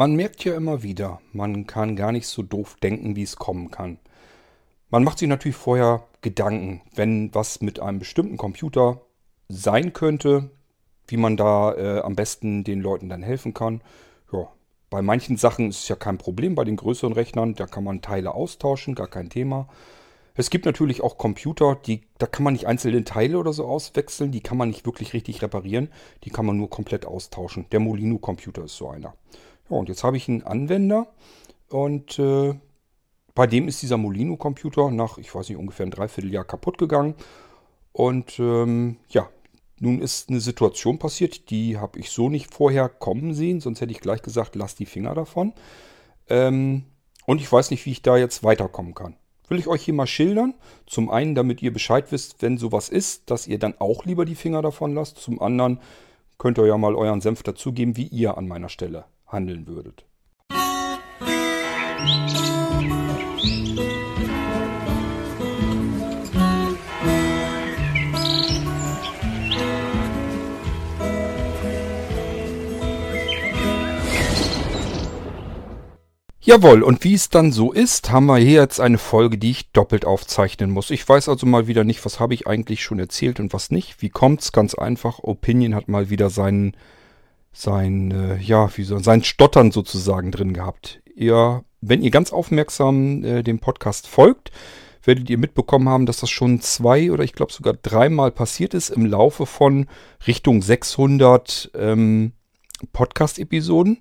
Man merkt ja immer wieder, man kann gar nicht so doof denken, wie es kommen kann. Man macht sich natürlich vorher Gedanken, wenn was mit einem bestimmten Computer sein könnte, wie man da äh, am besten den Leuten dann helfen kann. Ja, bei manchen Sachen ist es ja kein Problem, bei den größeren Rechnern, da kann man Teile austauschen, gar kein Thema. Es gibt natürlich auch Computer, die, da kann man nicht einzelne Teile oder so auswechseln, die kann man nicht wirklich richtig reparieren, die kann man nur komplett austauschen. Der Molino-Computer ist so einer. Ja, und jetzt habe ich einen Anwender und äh, bei dem ist dieser Molino-Computer nach, ich weiß nicht, ungefähr ein Dreivierteljahr kaputt gegangen. Und ähm, ja, nun ist eine Situation passiert, die habe ich so nicht vorher kommen sehen, sonst hätte ich gleich gesagt, lass die Finger davon. Ähm, und ich weiß nicht, wie ich da jetzt weiterkommen kann. Will ich euch hier mal schildern. Zum einen, damit ihr Bescheid wisst, wenn sowas ist, dass ihr dann auch lieber die Finger davon lasst. Zum anderen könnt ihr ja mal euren Senf dazugeben, wie ihr an meiner Stelle handeln würdet. Jawohl, und wie es dann so ist, haben wir hier jetzt eine Folge, die ich doppelt aufzeichnen muss. Ich weiß also mal wieder nicht, was habe ich eigentlich schon erzählt und was nicht. Wie kommt's? Ganz einfach. Opinion hat mal wieder seinen sein, äh, ja, wie so, sein Stottern sozusagen drin gehabt. Ihr, wenn ihr ganz aufmerksam äh, dem Podcast folgt, werdet ihr mitbekommen haben, dass das schon zwei oder ich glaube sogar dreimal passiert ist im Laufe von Richtung 600 ähm, Podcast-Episoden.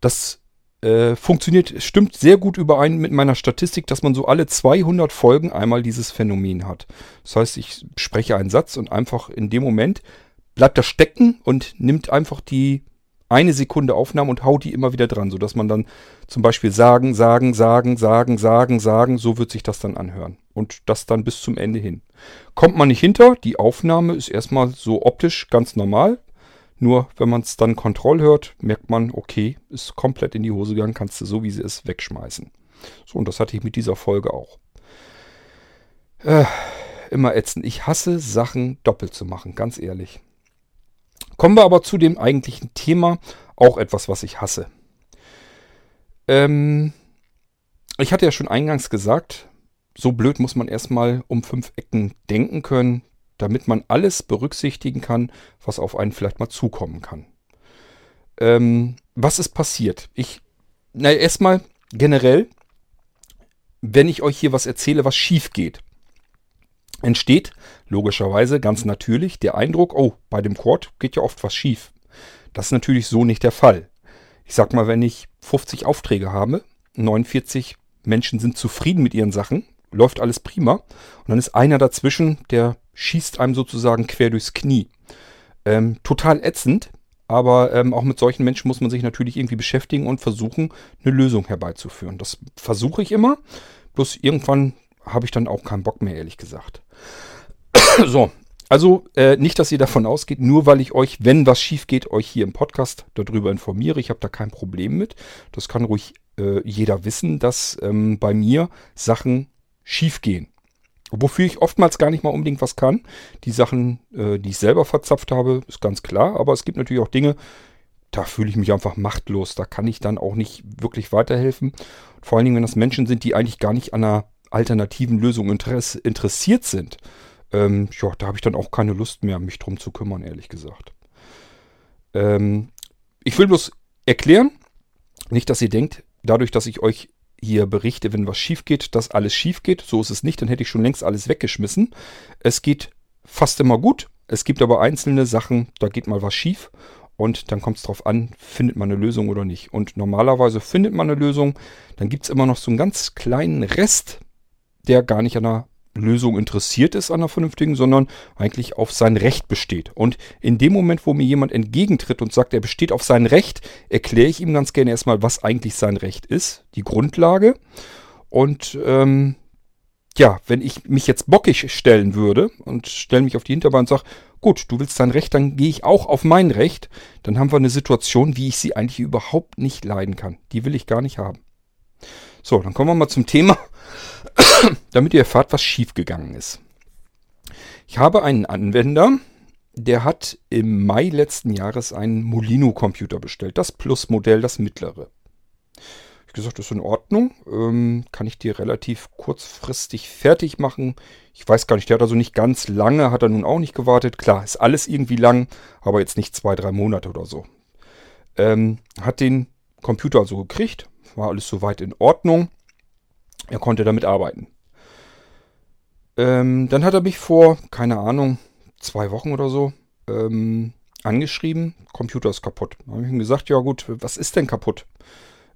Das äh, funktioniert, stimmt sehr gut überein mit meiner Statistik, dass man so alle 200 Folgen einmal dieses Phänomen hat. Das heißt, ich spreche einen Satz und einfach in dem Moment bleibt das stecken und nimmt einfach die eine Sekunde Aufnahme und haut die immer wieder dran, sodass man dann zum Beispiel sagen, sagen, sagen, sagen, sagen, sagen, so wird sich das dann anhören. Und das dann bis zum Ende hin. Kommt man nicht hinter, die Aufnahme ist erstmal so optisch ganz normal. Nur wenn man es dann Kontroll hört, merkt man, okay, ist komplett in die Hose gegangen, kannst du so wie sie ist wegschmeißen. So, und das hatte ich mit dieser Folge auch. Äh, immer ätzend. Ich hasse Sachen doppelt zu machen, ganz ehrlich. Kommen wir aber zu dem eigentlichen Thema, auch etwas, was ich hasse. Ähm, ich hatte ja schon eingangs gesagt, so blöd muss man erstmal um fünf Ecken denken können, damit man alles berücksichtigen kann, was auf einen vielleicht mal zukommen kann. Ähm, was ist passiert? Ich, naja, erstmal generell, wenn ich euch hier was erzähle, was schief geht, entsteht logischerweise ganz natürlich der Eindruck, oh, bei dem Quad geht ja oft was schief. Das ist natürlich so nicht der Fall. Ich sag mal, wenn ich 50 Aufträge habe, 49 Menschen sind zufrieden mit ihren Sachen, läuft alles prima, und dann ist einer dazwischen, der schießt einem sozusagen quer durchs Knie. Ähm, total ätzend, aber ähm, auch mit solchen Menschen muss man sich natürlich irgendwie beschäftigen und versuchen, eine Lösung herbeizuführen. Das versuche ich immer, bloß irgendwann habe ich dann auch keinen Bock mehr, ehrlich gesagt. so, also äh, nicht, dass ihr davon ausgeht, nur weil ich euch, wenn was schief geht, euch hier im Podcast darüber informiere. Ich habe da kein Problem mit. Das kann ruhig äh, jeder wissen, dass ähm, bei mir Sachen schief gehen. Wofür ich oftmals gar nicht mal unbedingt was kann. Die Sachen, äh, die ich selber verzapft habe, ist ganz klar. Aber es gibt natürlich auch Dinge, da fühle ich mich einfach machtlos. Da kann ich dann auch nicht wirklich weiterhelfen. Vor allen Dingen, wenn das Menschen sind, die eigentlich gar nicht an einer alternativen Lösung interess interessiert sind. Ähm, ja, da habe ich dann auch keine Lust mehr, mich drum zu kümmern, ehrlich gesagt. Ähm, ich will bloß erklären, nicht, dass ihr denkt, dadurch, dass ich euch hier berichte, wenn was schief geht, dass alles schief geht. So ist es nicht, dann hätte ich schon längst alles weggeschmissen. Es geht fast immer gut. Es gibt aber einzelne Sachen, da geht mal was schief. Und dann kommt es darauf an, findet man eine Lösung oder nicht. Und normalerweise findet man eine Lösung. Dann gibt es immer noch so einen ganz kleinen Rest, der gar nicht an einer Lösung interessiert ist, an einer vernünftigen, sondern eigentlich auf sein Recht besteht. Und in dem Moment, wo mir jemand entgegentritt und sagt, er besteht auf sein Recht, erkläre ich ihm ganz gerne erstmal, was eigentlich sein Recht ist, die Grundlage. Und ähm, ja, wenn ich mich jetzt bockig stellen würde und stelle mich auf die Hinterbahn und sage, gut, du willst dein Recht, dann gehe ich auch auf mein Recht, dann haben wir eine Situation, wie ich sie eigentlich überhaupt nicht leiden kann. Die will ich gar nicht haben. So, dann kommen wir mal zum Thema, damit ihr erfahrt, was schiefgegangen ist. Ich habe einen Anwender, der hat im Mai letzten Jahres einen Molino-Computer bestellt. Das Plus-Modell, das mittlere. Ich gesagt, das ist in Ordnung. Ähm, kann ich dir relativ kurzfristig fertig machen. Ich weiß gar nicht, der hat also nicht ganz lange, hat er nun auch nicht gewartet. Klar, ist alles irgendwie lang, aber jetzt nicht zwei, drei Monate oder so. Ähm, hat den Computer also gekriegt, war alles soweit in Ordnung. Er konnte damit arbeiten. Ähm, dann hat er mich vor, keine Ahnung, zwei Wochen oder so, ähm, angeschrieben, Computer ist kaputt. Da habe ich ihm gesagt, ja gut, was ist denn kaputt?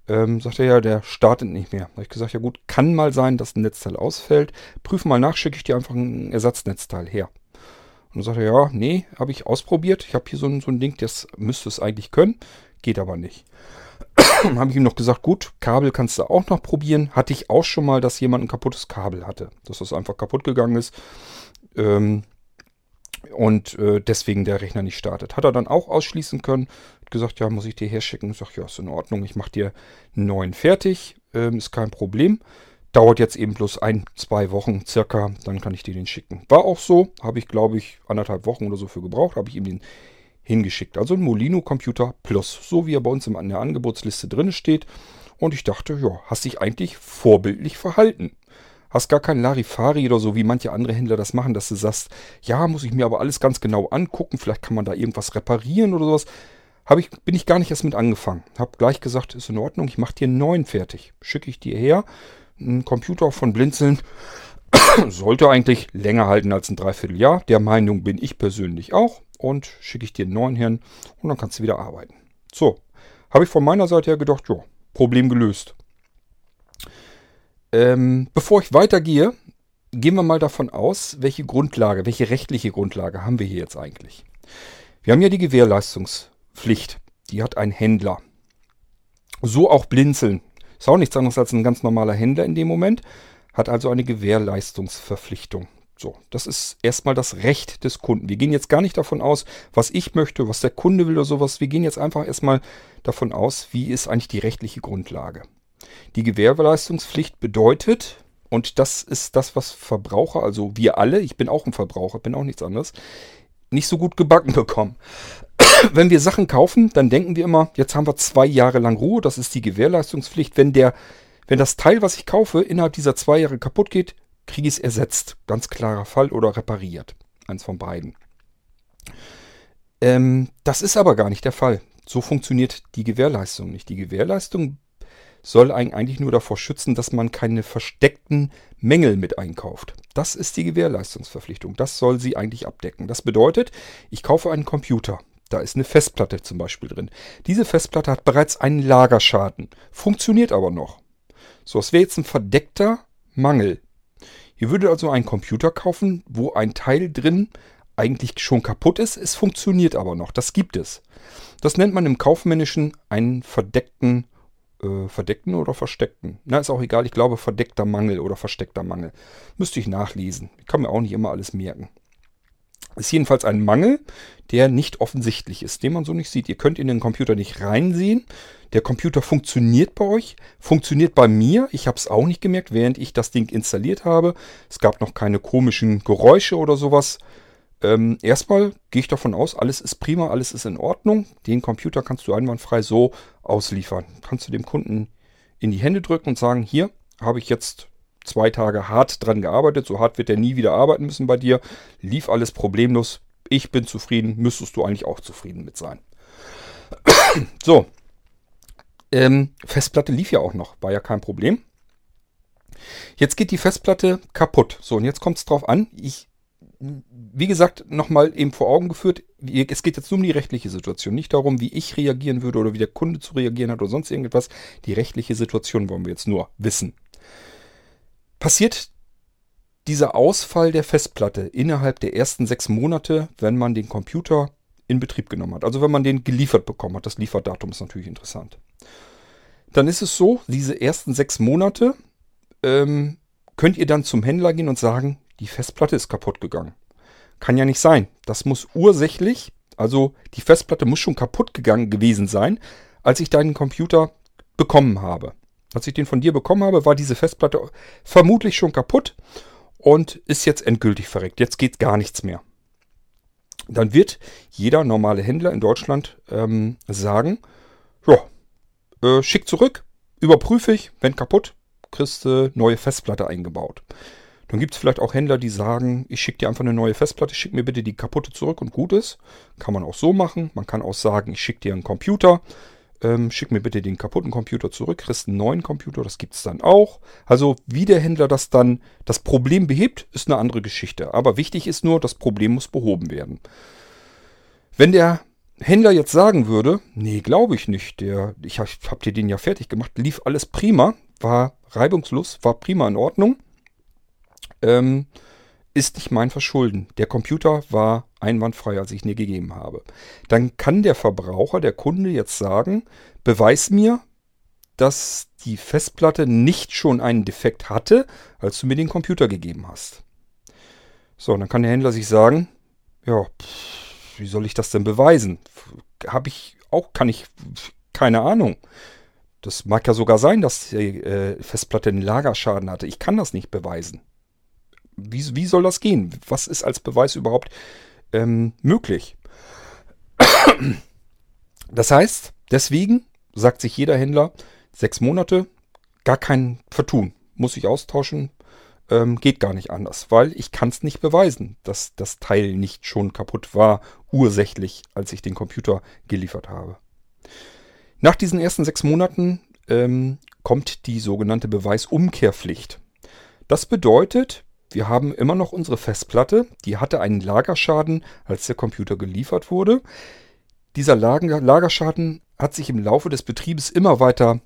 Ähm, sagt er ja, der startet nicht mehr. Da habe ich gesagt, ja gut, kann mal sein, dass ein Netzteil ausfällt. Prüf mal nach, schicke ich dir einfach ein Ersatznetzteil her. Und dann sagt er, ja, nee, habe ich ausprobiert. Ich habe hier so ein, so ein Ding, das müsste es eigentlich können, geht aber nicht. habe ich ihm noch gesagt, gut, Kabel kannst du auch noch probieren. Hatte ich auch schon mal, dass jemand ein kaputtes Kabel hatte. Dass das einfach kaputt gegangen ist. Ähm, und äh, deswegen der Rechner nicht startet. Hat er dann auch ausschließen können. Hat gesagt, ja, muss ich dir herschicken. Ich sage, ja, ist in Ordnung. Ich mache dir einen neuen fertig. Ähm, ist kein Problem. Dauert jetzt eben bloß ein, zwei Wochen circa. Dann kann ich dir den schicken. War auch so. Habe ich, glaube ich, anderthalb Wochen oder so für gebraucht. Habe ich ihm den hingeschickt. Also ein Molino Computer Plus, so wie er bei uns in der Angebotsliste drin steht. Und ich dachte, ja, hast dich eigentlich vorbildlich verhalten. Hast gar kein Larifari oder so, wie manche andere Händler das machen, dass du sagst, ja, muss ich mir aber alles ganz genau angucken, vielleicht kann man da irgendwas reparieren oder sowas. Hab ich, bin ich gar nicht erst mit angefangen. Hab gleich gesagt, ist in Ordnung, ich mache dir einen neuen fertig. Schicke ich dir her. Ein Computer von Blinzeln sollte eigentlich länger halten als ein Dreivierteljahr. Der Meinung bin ich persönlich auch und schicke ich dir einen neuen hin und dann kannst du wieder arbeiten. So, habe ich von meiner Seite her gedacht, ja, Problem gelöst. Ähm, bevor ich weitergehe, gehen wir mal davon aus, welche Grundlage, welche rechtliche Grundlage haben wir hier jetzt eigentlich. Wir haben ja die Gewährleistungspflicht. Die hat ein Händler. So auch Blinzeln. Ist auch nichts anderes als ein ganz normaler Händler in dem Moment. Hat also eine Gewährleistungsverpflichtung. So, das ist erstmal das Recht des Kunden. Wir gehen jetzt gar nicht davon aus, was ich möchte, was der Kunde will oder sowas. Wir gehen jetzt einfach erstmal davon aus, wie ist eigentlich die rechtliche Grundlage. Die Gewährleistungspflicht bedeutet, und das ist das, was Verbraucher, also wir alle, ich bin auch ein Verbraucher, bin auch nichts anderes, nicht so gut gebacken bekommen. Wenn wir Sachen kaufen, dann denken wir immer, jetzt haben wir zwei Jahre lang Ruhe, das ist die Gewährleistungspflicht. Wenn der, wenn das Teil, was ich kaufe, innerhalb dieser zwei Jahre kaputt geht, kriege ich es ersetzt. Ganz klarer Fall oder repariert. Eins von beiden. Ähm, das ist aber gar nicht der Fall. So funktioniert die Gewährleistung nicht. Die Gewährleistung soll eigentlich nur davor schützen, dass man keine versteckten Mängel mit einkauft. Das ist die Gewährleistungsverpflichtung. Das soll sie eigentlich abdecken. Das bedeutet, ich kaufe einen Computer. Da ist eine Festplatte zum Beispiel drin. Diese Festplatte hat bereits einen Lagerschaden, funktioniert aber noch. So, es wäre jetzt ein verdeckter Mangel. Ihr würdet also einen Computer kaufen, wo ein Teil drin eigentlich schon kaputt ist, es funktioniert aber noch. Das gibt es. Das nennt man im Kaufmännischen einen verdeckten äh, verdeckten oder versteckten? Na, ist auch egal. Ich glaube, verdeckter Mangel oder versteckter Mangel. Müsste ich nachlesen. Ich kann mir auch nicht immer alles merken. Ist jedenfalls ein Mangel, der nicht offensichtlich ist, den man so nicht sieht. Ihr könnt in den Computer nicht reinsehen. Der Computer funktioniert bei euch, funktioniert bei mir. Ich habe es auch nicht gemerkt, während ich das Ding installiert habe. Es gab noch keine komischen Geräusche oder sowas. Ähm, erstmal gehe ich davon aus, alles ist prima, alles ist in Ordnung. Den Computer kannst du einwandfrei so ausliefern. Kannst du dem Kunden in die Hände drücken und sagen, hier habe ich jetzt zwei Tage hart dran gearbeitet, so hart wird er nie wieder arbeiten müssen bei dir. Lief alles problemlos. Ich bin zufrieden, müsstest du eigentlich auch zufrieden mit sein. so. Ähm, Festplatte lief ja auch noch, war ja kein Problem. Jetzt geht die Festplatte kaputt. So, und jetzt kommt es drauf an. Ich wie gesagt, nochmal eben vor Augen geführt, es geht jetzt nur um die rechtliche Situation, nicht darum, wie ich reagieren würde oder wie der Kunde zu reagieren hat oder sonst irgendetwas. Die rechtliche Situation wollen wir jetzt nur wissen. Passiert dieser Ausfall der Festplatte innerhalb der ersten sechs Monate, wenn man den Computer in Betrieb genommen hat. Also wenn man den geliefert bekommen hat. Das Lieferdatum ist natürlich interessant. Dann ist es so, diese ersten sechs Monate ähm, könnt ihr dann zum Händler gehen und sagen, die Festplatte ist kaputt gegangen. Kann ja nicht sein. Das muss ursächlich, also die Festplatte muss schon kaputt gegangen gewesen sein, als ich deinen Computer bekommen habe. Als ich den von dir bekommen habe, war diese Festplatte vermutlich schon kaputt und ist jetzt endgültig verreckt. Jetzt geht gar nichts mehr. Dann wird jeder normale Händler in Deutschland ähm, sagen, ja, äh, schick zurück, überprüfe ich, wenn kaputt, kriegst du neue Festplatte eingebaut. Dann gibt es vielleicht auch Händler, die sagen, ich schicke dir einfach eine neue Festplatte, schick mir bitte die kaputte zurück und gut ist. Kann man auch so machen. Man kann auch sagen, ich schicke dir einen Computer, ähm, schick mir bitte den kaputten Computer zurück, kriegst einen neuen Computer, das gibt es dann auch. Also wie der Händler das dann, das Problem behebt, ist eine andere Geschichte. Aber wichtig ist nur, das Problem muss behoben werden. Wenn der Händler jetzt sagen würde, nee, glaube ich nicht, der, ich habe hab dir den ja fertig gemacht, lief alles prima, war reibungslos, war prima in Ordnung, ähm, ist nicht mein Verschulden. Der Computer war einwandfrei, als ich ihn dir gegeben habe. Dann kann der Verbraucher, der Kunde jetzt sagen, beweis mir, dass die Festplatte nicht schon einen Defekt hatte, als du mir den Computer gegeben hast. So, dann kann der Händler sich sagen, ja, pff, wie soll ich das denn beweisen? Habe ich auch, kann ich, keine Ahnung. Das mag ja sogar sein, dass die äh, Festplatte einen Lagerschaden hatte. Ich kann das nicht beweisen. Wie, wie soll das gehen? Was ist als Beweis überhaupt ähm, möglich? Das heißt, deswegen sagt sich jeder Händler, sechs Monate, gar kein Vertun. Muss ich austauschen, ähm, geht gar nicht anders, weil ich kann es nicht beweisen, dass das Teil nicht schon kaputt war, ursächlich, als ich den Computer geliefert habe. Nach diesen ersten sechs Monaten ähm, kommt die sogenannte Beweisumkehrpflicht. Das bedeutet, wir haben immer noch unsere Festplatte, die hatte einen Lagerschaden, als der Computer geliefert wurde. Dieser Lagerschaden hat sich im Laufe des Betriebes immer weiter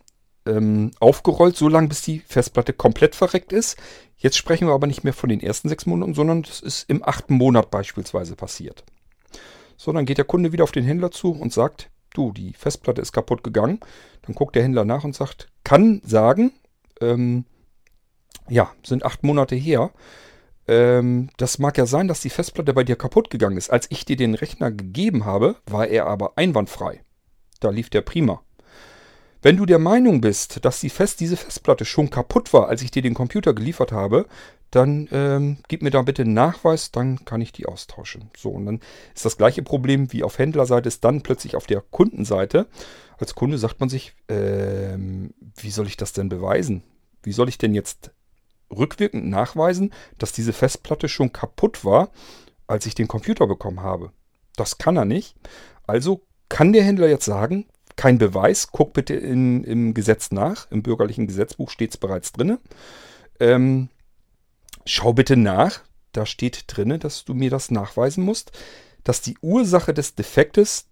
ähm, aufgerollt, so lange bis die Festplatte komplett verreckt ist. Jetzt sprechen wir aber nicht mehr von den ersten sechs Monaten, sondern das ist im achten Monat beispielsweise passiert. So, dann geht der Kunde wieder auf den Händler zu und sagt, du, die Festplatte ist kaputt gegangen. Dann guckt der Händler nach und sagt, kann sagen, ähm, ja, sind acht Monate her. Ähm, das mag ja sein, dass die Festplatte bei dir kaputt gegangen ist. Als ich dir den Rechner gegeben habe, war er aber einwandfrei. Da lief der prima. Wenn du der Meinung bist, dass die Fest, diese Festplatte schon kaputt war, als ich dir den Computer geliefert habe, dann ähm, gib mir da bitte einen Nachweis, dann kann ich die austauschen. So, und dann ist das gleiche Problem wie auf Händlerseite, ist dann plötzlich auf der Kundenseite. Als Kunde sagt man sich, ähm, wie soll ich das denn beweisen? Wie soll ich denn jetzt rückwirkend nachweisen, dass diese Festplatte schon kaputt war, als ich den Computer bekommen habe. Das kann er nicht. Also kann der Händler jetzt sagen, kein Beweis, guck bitte in, im Gesetz nach, im bürgerlichen Gesetzbuch steht es bereits drin. Ähm, schau bitte nach, da steht drin, dass du mir das nachweisen musst, dass die Ursache des Defektes,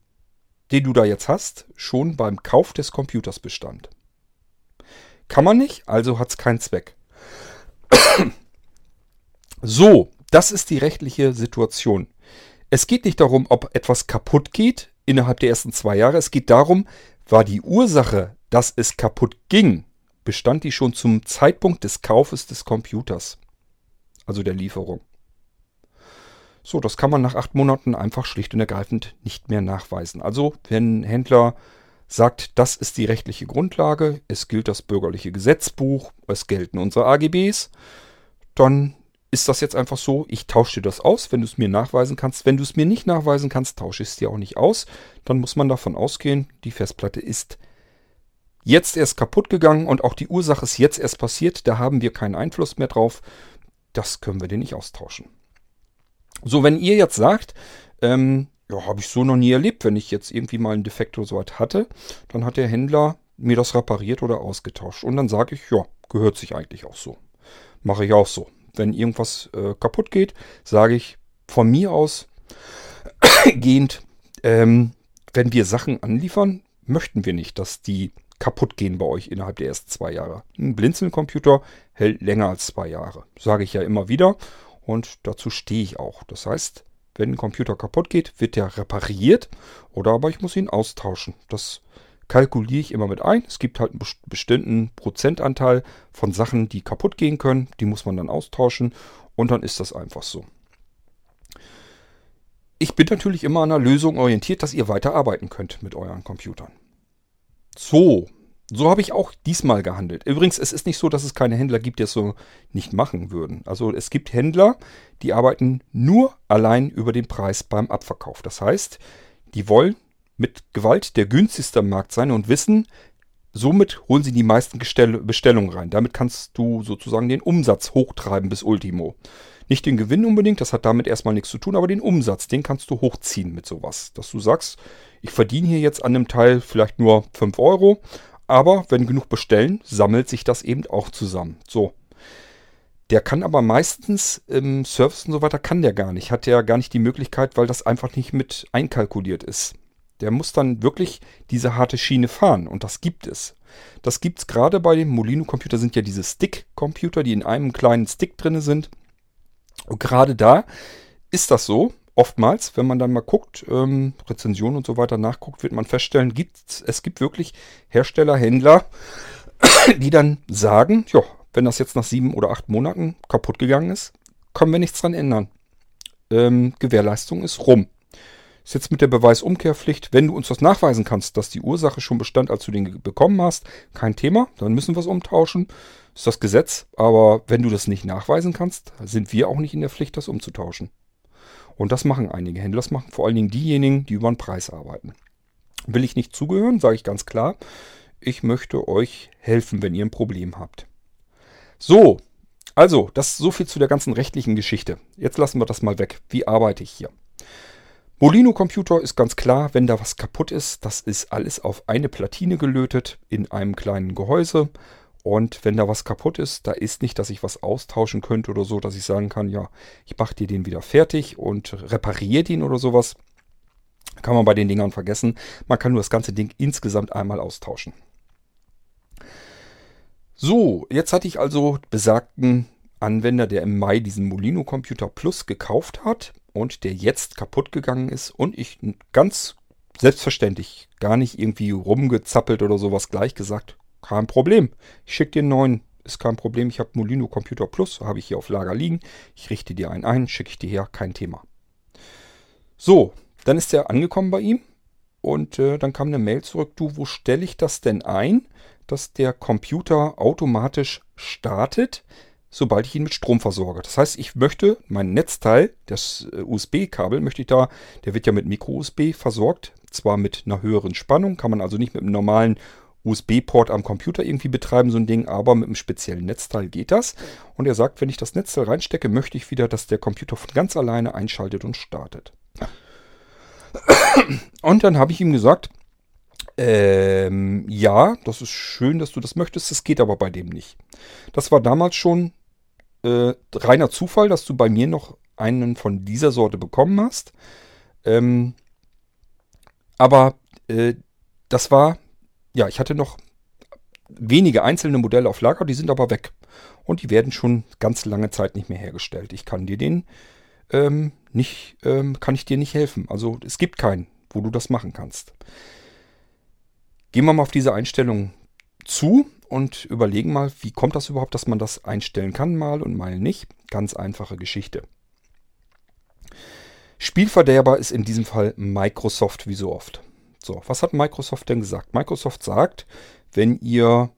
den du da jetzt hast, schon beim Kauf des Computers bestand. Kann man nicht, also hat es keinen Zweck. So, das ist die rechtliche Situation. Es geht nicht darum, ob etwas kaputt geht innerhalb der ersten zwei Jahre. Es geht darum, war die Ursache, dass es kaputt ging, bestand die schon zum Zeitpunkt des Kaufes des Computers, also der Lieferung. So, das kann man nach acht Monaten einfach schlicht und ergreifend nicht mehr nachweisen. Also, wenn Händler sagt, das ist die rechtliche Grundlage, es gilt das bürgerliche Gesetzbuch, es gelten unsere AGBs, dann ist das jetzt einfach so, ich tausche dir das aus, wenn du es mir nachweisen kannst. Wenn du es mir nicht nachweisen kannst, tausche ich es dir auch nicht aus. Dann muss man davon ausgehen, die Festplatte ist jetzt erst kaputt gegangen und auch die Ursache ist jetzt erst passiert. Da haben wir keinen Einfluss mehr drauf. Das können wir dir nicht austauschen. So, wenn ihr jetzt sagt, ähm, ja, habe ich so noch nie erlebt. Wenn ich jetzt irgendwie mal einen Defekt oder so was hatte, dann hat der Händler mir das repariert oder ausgetauscht. Und dann sage ich, ja, gehört sich eigentlich auch so. Mache ich auch so. Wenn irgendwas äh, kaputt geht, sage ich von mir aus gehend, ähm, wenn wir Sachen anliefern, möchten wir nicht, dass die kaputt gehen bei euch innerhalb der ersten zwei Jahre. Ein Blinzeln-Computer hält länger als zwei Jahre. Sage ich ja immer wieder und dazu stehe ich auch. Das heißt, wenn ein Computer kaputt geht, wird der repariert oder aber ich muss ihn austauschen. Das kalkuliere ich immer mit ein. Es gibt halt einen bestimmten Prozentanteil von Sachen, die kaputt gehen können. Die muss man dann austauschen und dann ist das einfach so. Ich bin natürlich immer an einer Lösung orientiert, dass ihr weiter arbeiten könnt mit euren Computern. So, so habe ich auch diesmal gehandelt. Übrigens, es ist nicht so, dass es keine Händler gibt, die es so nicht machen würden. Also es gibt Händler, die arbeiten nur allein über den Preis beim Abverkauf. Das heißt, die wollen mit Gewalt der günstigste Markt sein und wissen, somit holen sie die meisten Bestellungen rein. Damit kannst du sozusagen den Umsatz hochtreiben bis Ultimo. Nicht den Gewinn unbedingt, das hat damit erstmal nichts zu tun, aber den Umsatz, den kannst du hochziehen mit sowas. Dass du sagst, ich verdiene hier jetzt an einem Teil vielleicht nur 5 Euro, aber wenn genug bestellen, sammelt sich das eben auch zusammen. So. Der kann aber meistens im Service und so weiter, kann der gar nicht. Hat der gar nicht die Möglichkeit, weil das einfach nicht mit einkalkuliert ist. Der muss dann wirklich diese harte Schiene fahren und das gibt es. Das gibt es gerade bei dem Molino-Computer, sind ja diese Stick-Computer, die in einem kleinen Stick drin sind. Und gerade da ist das so. Oftmals, wenn man dann mal guckt, ähm, Rezensionen und so weiter nachguckt, wird man feststellen, gibt's, es gibt wirklich Hersteller, Händler, die dann sagen, ja, wenn das jetzt nach sieben oder acht Monaten kaputt gegangen ist, können wir nichts dran ändern. Ähm, Gewährleistung ist rum. Ist jetzt mit der Beweisumkehrpflicht, wenn du uns das nachweisen kannst, dass die Ursache schon bestand, als du den bekommen hast, kein Thema, dann müssen wir es umtauschen. Ist das Gesetz, aber wenn du das nicht nachweisen kannst, sind wir auch nicht in der Pflicht, das umzutauschen. Und das machen einige Händler, das machen vor allen Dingen diejenigen, die über den Preis arbeiten. Will ich nicht zugehören, sage ich ganz klar. Ich möchte euch helfen, wenn ihr ein Problem habt. So, also, das ist so viel zu der ganzen rechtlichen Geschichte. Jetzt lassen wir das mal weg. Wie arbeite ich hier? Molino Computer ist ganz klar, wenn da was kaputt ist, das ist alles auf eine Platine gelötet in einem kleinen Gehäuse. Und wenn da was kaputt ist, da ist nicht, dass ich was austauschen könnte oder so, dass ich sagen kann, ja, ich mache dir den wieder fertig und repariere den oder sowas. Kann man bei den Dingern vergessen. Man kann nur das ganze Ding insgesamt einmal austauschen. So, jetzt hatte ich also besagten Anwender, der im Mai diesen Molino Computer Plus gekauft hat und der jetzt kaputt gegangen ist und ich ganz selbstverständlich gar nicht irgendwie rumgezappelt oder sowas gleich gesagt, kein Problem. Ich schicke dir einen neuen, ist kein Problem. Ich habe Molino Computer Plus, habe ich hier auf Lager liegen. Ich richte dir einen ein, schicke ich dir her, kein Thema. So, dann ist er angekommen bei ihm und äh, dann kam eine Mail zurück, du, wo stelle ich das denn ein, dass der Computer automatisch startet, sobald ich ihn mit Strom versorge. Das heißt, ich möchte mein Netzteil, das äh, USB-Kabel, möchte ich da, der wird ja mit Micro-USB versorgt, zwar mit einer höheren Spannung, kann man also nicht mit einem normalen USB-Port am Computer irgendwie betreiben, so ein Ding, aber mit einem speziellen Netzteil geht das. Und er sagt, wenn ich das Netzteil reinstecke, möchte ich wieder, dass der Computer von ganz alleine einschaltet und startet. Und dann habe ich ihm gesagt, ähm, ja, das ist schön, dass du das möchtest, das geht aber bei dem nicht. Das war damals schon äh, reiner Zufall, dass du bei mir noch einen von dieser Sorte bekommen hast. Ähm, aber äh, das war, ja, ich hatte noch wenige einzelne Modelle auf Lager, die sind aber weg. Und die werden schon ganz lange Zeit nicht mehr hergestellt. Ich kann dir den ähm, nicht, ähm, kann ich dir nicht helfen. Also es gibt keinen, wo du das machen kannst. Gehen wir mal auf diese Einstellung zu und überlegen mal, wie kommt das überhaupt, dass man das einstellen kann, mal und mal nicht. Ganz einfache Geschichte. Spielverderber ist in diesem Fall Microsoft wie so oft. So, was hat Microsoft denn gesagt? Microsoft sagt, wenn ihr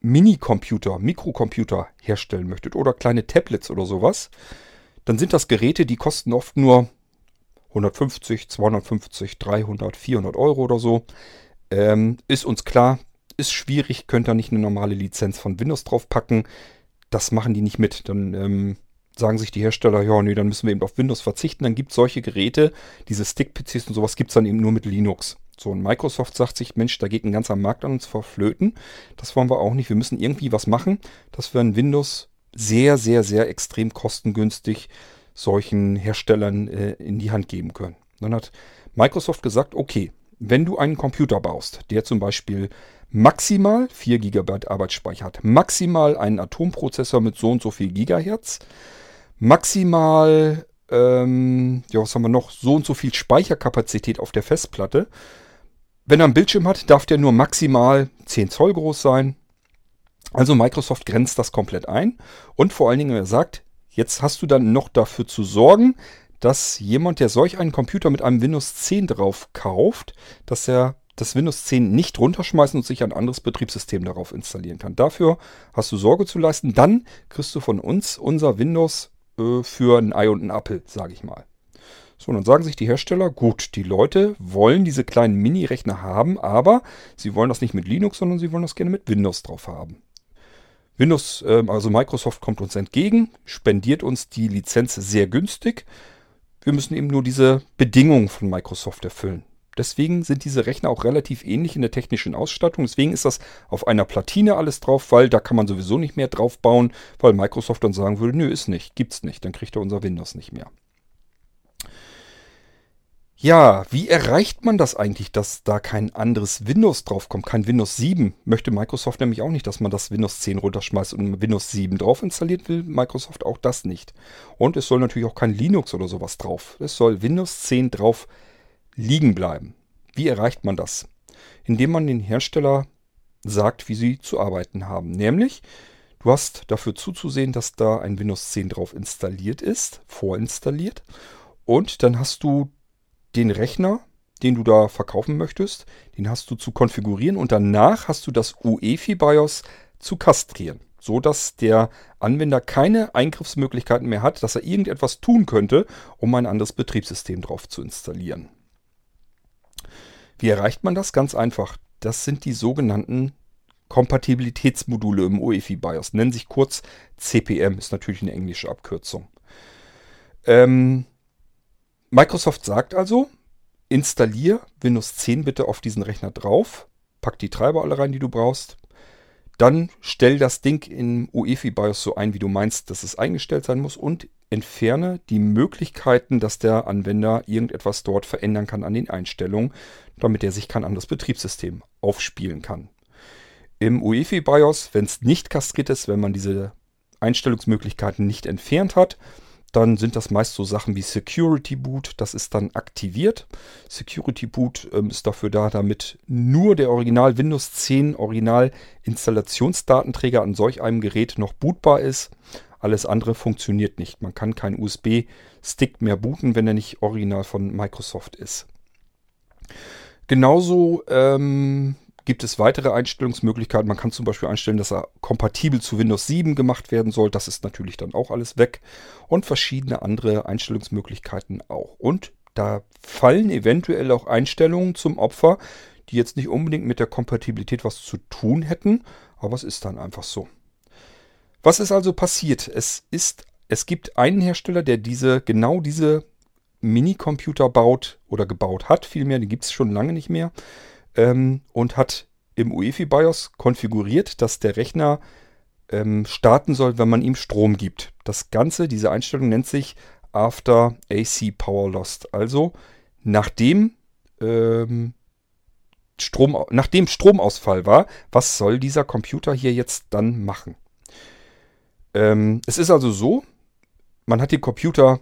Minicomputer, Mikrocomputer herstellen möchtet oder kleine Tablets oder sowas, dann sind das Geräte, die kosten oft nur 150, 250, 300, 400 Euro oder so. Ähm, ist uns klar, ist schwierig, könnt ihr nicht eine normale Lizenz von Windows draufpacken. Das machen die nicht mit. Dann ähm, sagen sich die Hersteller, ja, nee, dann müssen wir eben auf Windows verzichten. Dann gibt es solche Geräte, diese Stick-PCs und sowas gibt es dann eben nur mit Linux. So, und Microsoft sagt sich, Mensch, da geht ein ganzer Markt an uns verflöten. Das wollen wir auch nicht. Wir müssen irgendwie was machen, dass wir ein Windows sehr, sehr, sehr extrem kostengünstig solchen Herstellern äh, in die Hand geben können. Dann hat Microsoft gesagt, okay, wenn du einen Computer baust, der zum Beispiel maximal 4 GB Arbeitsspeicher hat, maximal einen Atomprozessor mit so und so viel Gigahertz, maximal, ähm, ja, was haben wir noch, so und so viel Speicherkapazität auf der Festplatte. Wenn er einen Bildschirm hat, darf der nur maximal 10 Zoll groß sein. Also Microsoft grenzt das komplett ein und vor allen Dingen er sagt, jetzt hast du dann noch dafür zu sorgen, dass jemand, der solch einen Computer mit einem Windows 10 drauf kauft, dass er das Windows 10 nicht runterschmeißen und sich ein anderes Betriebssystem darauf installieren kann. Dafür hast du Sorge zu leisten. Dann kriegst du von uns unser Windows äh, für ein Ei und ein Apfel, sage ich mal. So, dann sagen sich die Hersteller, gut, die Leute wollen diese kleinen Mini-Rechner haben, aber sie wollen das nicht mit Linux, sondern sie wollen das gerne mit Windows drauf haben. Windows, ähm, also Microsoft kommt uns entgegen, spendiert uns die Lizenz sehr günstig. Wir müssen eben nur diese Bedingungen von Microsoft erfüllen. Deswegen sind diese Rechner auch relativ ähnlich in der technischen Ausstattung. Deswegen ist das auf einer Platine alles drauf, weil da kann man sowieso nicht mehr drauf bauen, weil Microsoft dann sagen würde, nö, ist nicht, gibt's nicht, dann kriegt er unser Windows nicht mehr. Ja, wie erreicht man das eigentlich, dass da kein anderes Windows draufkommt, kein Windows 7? Möchte Microsoft nämlich auch nicht, dass man das Windows 10 runterschmeißt und Windows 7 drauf installiert, will Microsoft auch das nicht. Und es soll natürlich auch kein Linux oder sowas drauf. Es soll Windows 10 drauf liegen bleiben. Wie erreicht man das? Indem man den Hersteller sagt, wie sie zu arbeiten haben. Nämlich, du hast dafür zuzusehen, dass da ein Windows 10 drauf installiert ist, vorinstalliert. Und dann hast du den Rechner, den du da verkaufen möchtest, den hast du zu konfigurieren und danach hast du das UEFI BIOS zu kastrieren, so dass der Anwender keine Eingriffsmöglichkeiten mehr hat, dass er irgendetwas tun könnte, um ein anderes Betriebssystem drauf zu installieren. Wie erreicht man das? Ganz einfach. Das sind die sogenannten Kompatibilitätsmodule im UEFI BIOS. Nennen sich kurz CPM, ist natürlich eine englische Abkürzung. Ähm, Microsoft sagt also, installier Windows 10 bitte auf diesen Rechner drauf, pack die Treiber alle rein, die du brauchst, dann stell das Ding im UEFI BIOS so ein, wie du meinst, dass es eingestellt sein muss und entferne die Möglichkeiten, dass der Anwender irgendetwas dort verändern kann an den Einstellungen, damit er sich kein anderes Betriebssystem aufspielen kann. Im UEFI BIOS, wenn es nicht kastriert ist, wenn man diese Einstellungsmöglichkeiten nicht entfernt hat, dann sind das meist so Sachen wie Security Boot. Das ist dann aktiviert. Security Boot ähm, ist dafür da, damit nur der Original Windows 10 Original Installationsdatenträger an solch einem Gerät noch bootbar ist. Alles andere funktioniert nicht. Man kann keinen USB-Stick mehr booten, wenn er nicht original von Microsoft ist. Genauso ähm, gibt es weitere Einstellungsmöglichkeiten. Man kann zum Beispiel einstellen, dass er kompatibel zu Windows 7 gemacht werden soll. Das ist natürlich dann auch alles weg. Und verschiedene andere Einstellungsmöglichkeiten auch. Und da fallen eventuell auch Einstellungen zum Opfer, die jetzt nicht unbedingt mit der Kompatibilität was zu tun hätten. Aber es ist dann einfach so. Was ist also passiert? Es ist, es gibt einen Hersteller, der diese, genau diese Minicomputer baut oder gebaut hat, vielmehr, die gibt es schon lange nicht mehr ähm, und hat im UEFI BIOS konfiguriert, dass der Rechner ähm, starten soll, wenn man ihm Strom gibt. Das Ganze, diese Einstellung nennt sich After AC Power Lost. Also nachdem, ähm, Strom, nachdem Stromausfall war, was soll dieser Computer hier jetzt dann machen? Ähm, es ist also so, man hat den Computer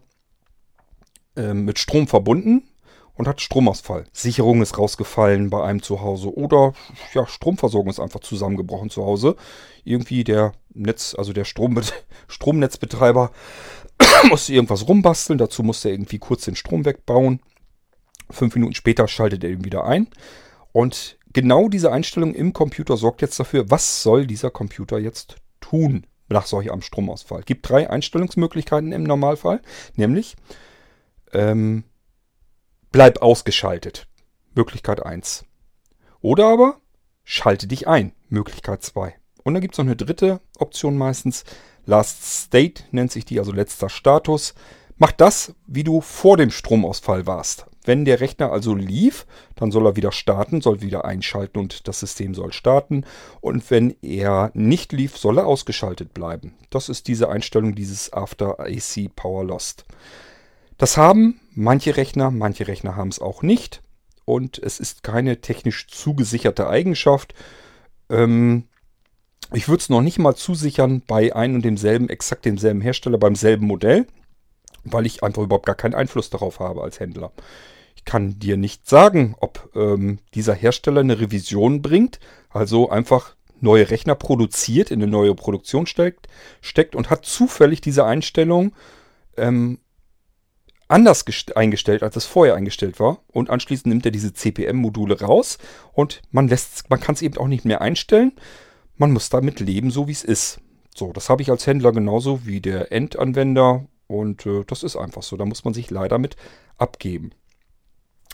ähm, mit Strom verbunden und hat Stromausfall. Sicherung ist rausgefallen bei einem zu Hause oder ja, Stromversorgung ist einfach zusammengebrochen zu Hause. Irgendwie der Netz, also der Strom, Stromnetzbetreiber musste irgendwas rumbasteln, dazu musste er irgendwie kurz den Strom wegbauen. Fünf Minuten später schaltet er ihn wieder ein. Und genau diese Einstellung im Computer sorgt jetzt dafür, was soll dieser Computer jetzt tun nach solch einem Stromausfall. Es gibt drei Einstellungsmöglichkeiten im Normalfall, nämlich ähm, bleib ausgeschaltet. Möglichkeit 1. Oder aber schalte dich ein. Möglichkeit 2. Und dann gibt es noch eine dritte Option meistens. Last State nennt sich die, also letzter Status. Mach das, wie du vor dem Stromausfall warst. Wenn der Rechner also lief, dann soll er wieder starten, soll wieder einschalten und das System soll starten. Und wenn er nicht lief, soll er ausgeschaltet bleiben. Das ist diese Einstellung dieses After AC Power Lost. Das haben manche Rechner, manche Rechner haben es auch nicht. Und es ist keine technisch zugesicherte Eigenschaft. Ähm, ich würde es noch nicht mal zusichern bei einem und demselben, exakt demselben Hersteller, beim selben Modell, weil ich einfach überhaupt gar keinen Einfluss darauf habe als Händler. Ich kann dir nicht sagen, ob ähm, dieser Hersteller eine Revision bringt, also einfach neue Rechner produziert, in eine neue Produktion steckt, steckt und hat zufällig diese Einstellung ähm, anders eingestellt, als es vorher eingestellt war. Und anschließend nimmt er diese CPM-Module raus und man lässt, man kann es eben auch nicht mehr einstellen. Man muss damit leben, so wie es ist. So, das habe ich als Händler genauso wie der Endanwender. Und äh, das ist einfach so. Da muss man sich leider mit abgeben.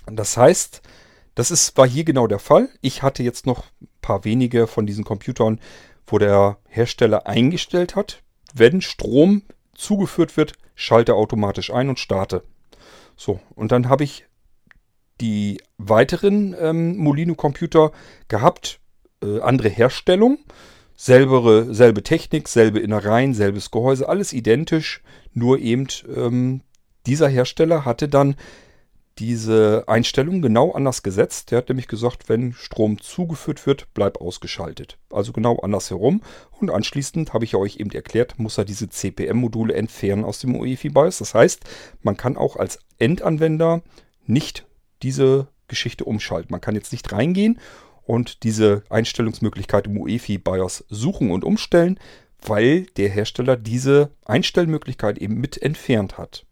Das heißt, das ist, war hier genau der Fall. Ich hatte jetzt noch ein paar wenige von diesen Computern, wo der Hersteller eingestellt hat, wenn Strom zugeführt wird, schalte automatisch ein und starte. So, und dann habe ich die weiteren ähm, Molino-Computer gehabt, äh, andere Herstellung, selbere, selbe Technik, selbe Innereien, selbes Gehäuse, alles identisch, nur eben ähm, dieser Hersteller hatte dann diese Einstellung genau anders gesetzt. Der hat nämlich gesagt, wenn Strom zugeführt wird, bleib ausgeschaltet. Also genau andersherum. Und anschließend habe ich euch eben erklärt, muss er diese CPM-Module entfernen aus dem UEFI BIOS. Das heißt, man kann auch als Endanwender nicht diese Geschichte umschalten. Man kann jetzt nicht reingehen und diese Einstellungsmöglichkeit im UEFI BIOS suchen und umstellen, weil der Hersteller diese Einstellmöglichkeit eben mit entfernt hat.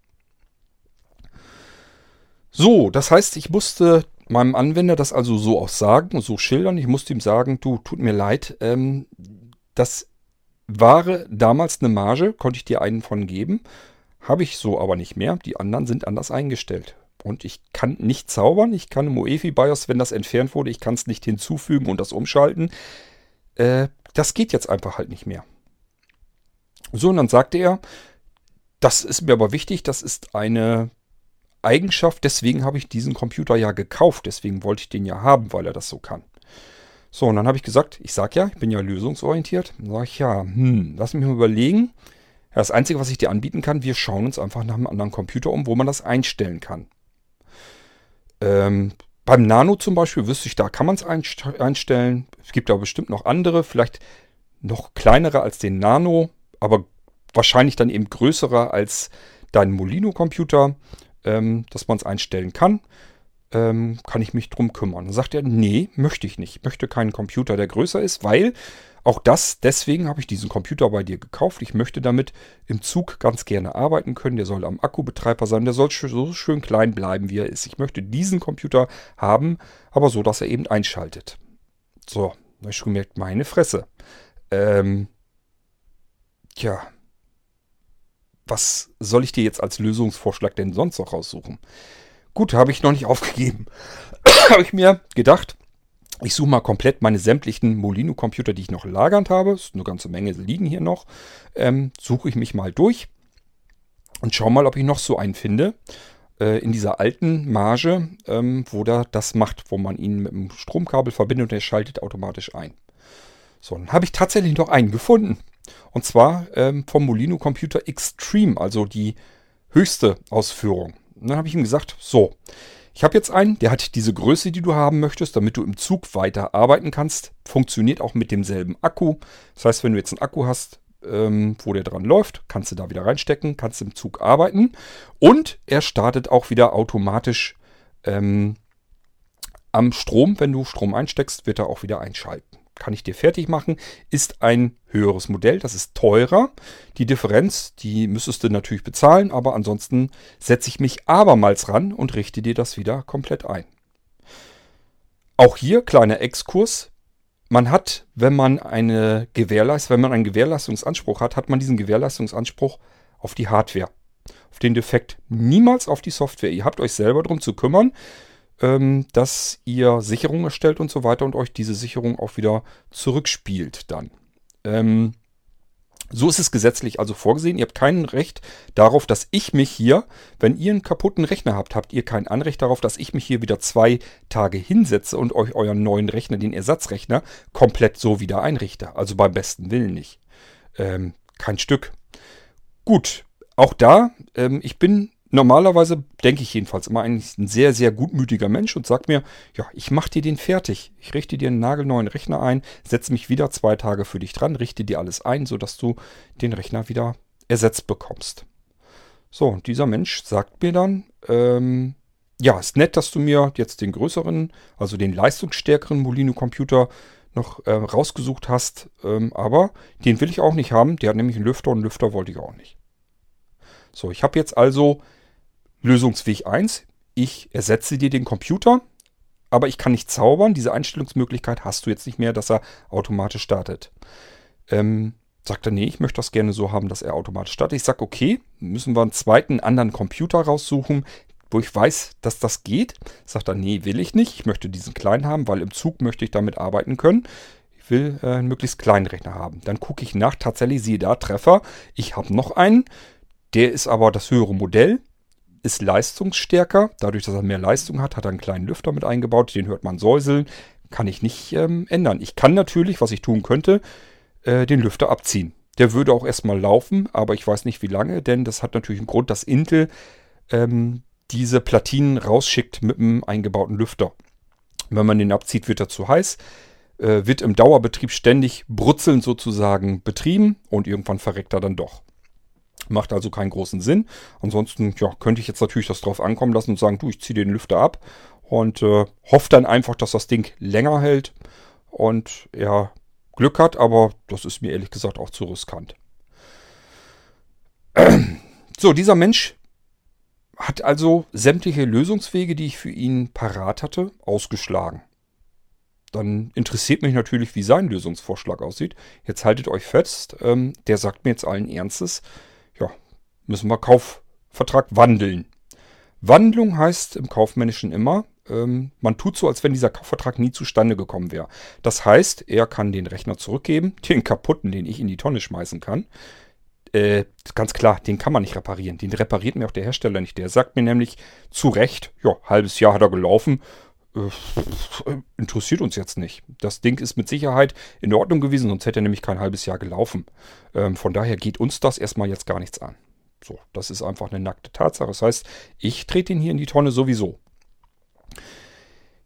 So, das heißt, ich musste meinem Anwender das also so auch sagen und so schildern. Ich musste ihm sagen, du, tut mir leid, ähm, das war damals eine Marge, konnte ich dir einen von geben. Habe ich so aber nicht mehr. Die anderen sind anders eingestellt. Und ich kann nicht zaubern. Ich kann im UEFI BIOS, wenn das entfernt wurde, ich kann es nicht hinzufügen und das umschalten. Äh, das geht jetzt einfach halt nicht mehr. So, und dann sagte er, das ist mir aber wichtig, das ist eine Eigenschaft, deswegen habe ich diesen Computer ja gekauft, deswegen wollte ich den ja haben, weil er das so kann. So, und dann habe ich gesagt, ich sage ja, ich bin ja lösungsorientiert. Dann sage ich, ja, hm, lass mich mal überlegen. Das Einzige, was ich dir anbieten kann, wir schauen uns einfach nach einem anderen Computer um, wo man das einstellen kann. Ähm, beim Nano zum Beispiel wüsste ich, da kann man es einstellen. Es gibt aber bestimmt noch andere, vielleicht noch kleinere als den Nano, aber wahrscheinlich dann eben größere als dein Molino-Computer ähm, dass man es einstellen kann. Ähm, kann ich mich drum kümmern. Dann sagt er, nee, möchte ich nicht. Ich möchte keinen Computer, der größer ist, weil auch das, deswegen habe ich diesen Computer bei dir gekauft. Ich möchte damit im Zug ganz gerne arbeiten können. Der soll am Akkubetreiber sein. Der soll so schön klein bleiben, wie er ist. Ich möchte diesen Computer haben, aber so, dass er eben einschaltet. So, da habe ich schon gemerkt, meine Fresse. Ähm, tja, was soll ich dir jetzt als Lösungsvorschlag denn sonst noch raussuchen? Gut, habe ich noch nicht aufgegeben. habe ich mir gedacht, ich suche mal komplett meine sämtlichen Molino-Computer, die ich noch lagernd habe. Es ist eine ganze Menge liegen hier noch. Ähm, suche ich mich mal durch und schaue mal, ob ich noch so einen finde. Äh, in dieser alten Marge, ähm, wo der das macht, wo man ihn mit dem Stromkabel verbindet und er schaltet automatisch ein. So, dann habe ich tatsächlich noch einen gefunden. Und zwar ähm, vom Molino Computer Extreme, also die höchste Ausführung. Und dann habe ich ihm gesagt, so, ich habe jetzt einen, der hat diese Größe, die du haben möchtest, damit du im Zug weiter arbeiten kannst. Funktioniert auch mit demselben Akku. Das heißt, wenn du jetzt einen Akku hast, ähm, wo der dran läuft, kannst du da wieder reinstecken, kannst im Zug arbeiten. Und er startet auch wieder automatisch ähm, am Strom. Wenn du Strom einsteckst, wird er auch wieder einschalten kann ich dir fertig machen, ist ein höheres Modell, das ist teurer. Die Differenz, die müsstest du natürlich bezahlen, aber ansonsten setze ich mich abermals ran und richte dir das wieder komplett ein. Auch hier kleiner Exkurs. Man hat, wenn man eine Gewährleistung, wenn man einen Gewährleistungsanspruch hat, hat man diesen Gewährleistungsanspruch auf die Hardware. Auf den Defekt niemals auf die Software. Ihr habt euch selber darum zu kümmern ähm, dass ihr Sicherung erstellt und so weiter und euch diese Sicherung auch wieder zurückspielt dann. Ähm, so ist es gesetzlich also vorgesehen. Ihr habt kein Recht darauf, dass ich mich hier, wenn ihr einen kaputten Rechner habt, habt ihr kein Anrecht darauf, dass ich mich hier wieder zwei Tage hinsetze und euch euren neuen Rechner, den Ersatzrechner, komplett so wieder einrichte. Also beim besten Willen nicht. Ähm, kein Stück. Gut, auch da, ähm, ich bin normalerweise denke ich jedenfalls immer eigentlich ein sehr, sehr gutmütiger Mensch und sagt mir, ja, ich mache dir den fertig. Ich richte dir einen nagelneuen Rechner ein, setze mich wieder zwei Tage für dich dran, richte dir alles ein, sodass du den Rechner wieder ersetzt bekommst. So, und dieser Mensch sagt mir dann, ähm, ja, ist nett, dass du mir jetzt den größeren, also den leistungsstärkeren Molino-Computer noch äh, rausgesucht hast, ähm, aber den will ich auch nicht haben. Der hat nämlich einen Lüfter und einen Lüfter wollte ich auch nicht. So, ich habe jetzt also Lösungsweg 1. Ich ersetze dir den Computer, aber ich kann nicht zaubern. Diese Einstellungsmöglichkeit hast du jetzt nicht mehr, dass er automatisch startet. Ähm, Sagt er, nee, ich möchte das gerne so haben, dass er automatisch startet. Ich sage, okay, müssen wir einen zweiten anderen Computer raussuchen, wo ich weiß, dass das geht. Sagt er, nee, will ich nicht. Ich möchte diesen kleinen haben, weil im Zug möchte ich damit arbeiten können. Ich will äh, einen möglichst kleinen Rechner haben. Dann gucke ich nach, tatsächlich siehe da, Treffer. Ich habe noch einen, der ist aber das höhere Modell, ist leistungsstärker. Dadurch, dass er mehr Leistung hat, hat er einen kleinen Lüfter mit eingebaut. Den hört man säuseln. Kann ich nicht ähm, ändern. Ich kann natürlich, was ich tun könnte, äh, den Lüfter abziehen. Der würde auch erstmal laufen, aber ich weiß nicht wie lange, denn das hat natürlich einen Grund, dass Intel ähm, diese Platinen rausschickt mit einem eingebauten Lüfter. Wenn man den abzieht, wird er zu heiß, äh, wird im Dauerbetrieb ständig brutzelnd sozusagen betrieben und irgendwann verreckt er dann doch. Macht also keinen großen Sinn. Ansonsten ja, könnte ich jetzt natürlich das drauf ankommen lassen und sagen, du, ich ziehe den Lüfter ab und äh, hoffe dann einfach, dass das Ding länger hält und er Glück hat, aber das ist mir ehrlich gesagt auch zu riskant. So, dieser Mensch hat also sämtliche Lösungswege, die ich für ihn parat hatte, ausgeschlagen. Dann interessiert mich natürlich, wie sein Lösungsvorschlag aussieht. Jetzt haltet euch fest, ähm, der sagt mir jetzt allen Ernstes, müssen wir Kaufvertrag wandeln. Wandlung heißt im Kaufmännischen immer, ähm, man tut so, als wenn dieser Kaufvertrag nie zustande gekommen wäre. Das heißt, er kann den Rechner zurückgeben, den kaputten, den ich in die Tonne schmeißen kann. Äh, ganz klar, den kann man nicht reparieren. Den repariert mir auch der Hersteller nicht. Der sagt mir nämlich zu Recht, ja, halbes Jahr hat er gelaufen, äh, interessiert uns jetzt nicht. Das Ding ist mit Sicherheit in Ordnung gewesen, sonst hätte er nämlich kein halbes Jahr gelaufen. Ähm, von daher geht uns das erstmal jetzt gar nichts an. So, das ist einfach eine nackte Tatsache. Das heißt, ich trete ihn hier in die Tonne sowieso.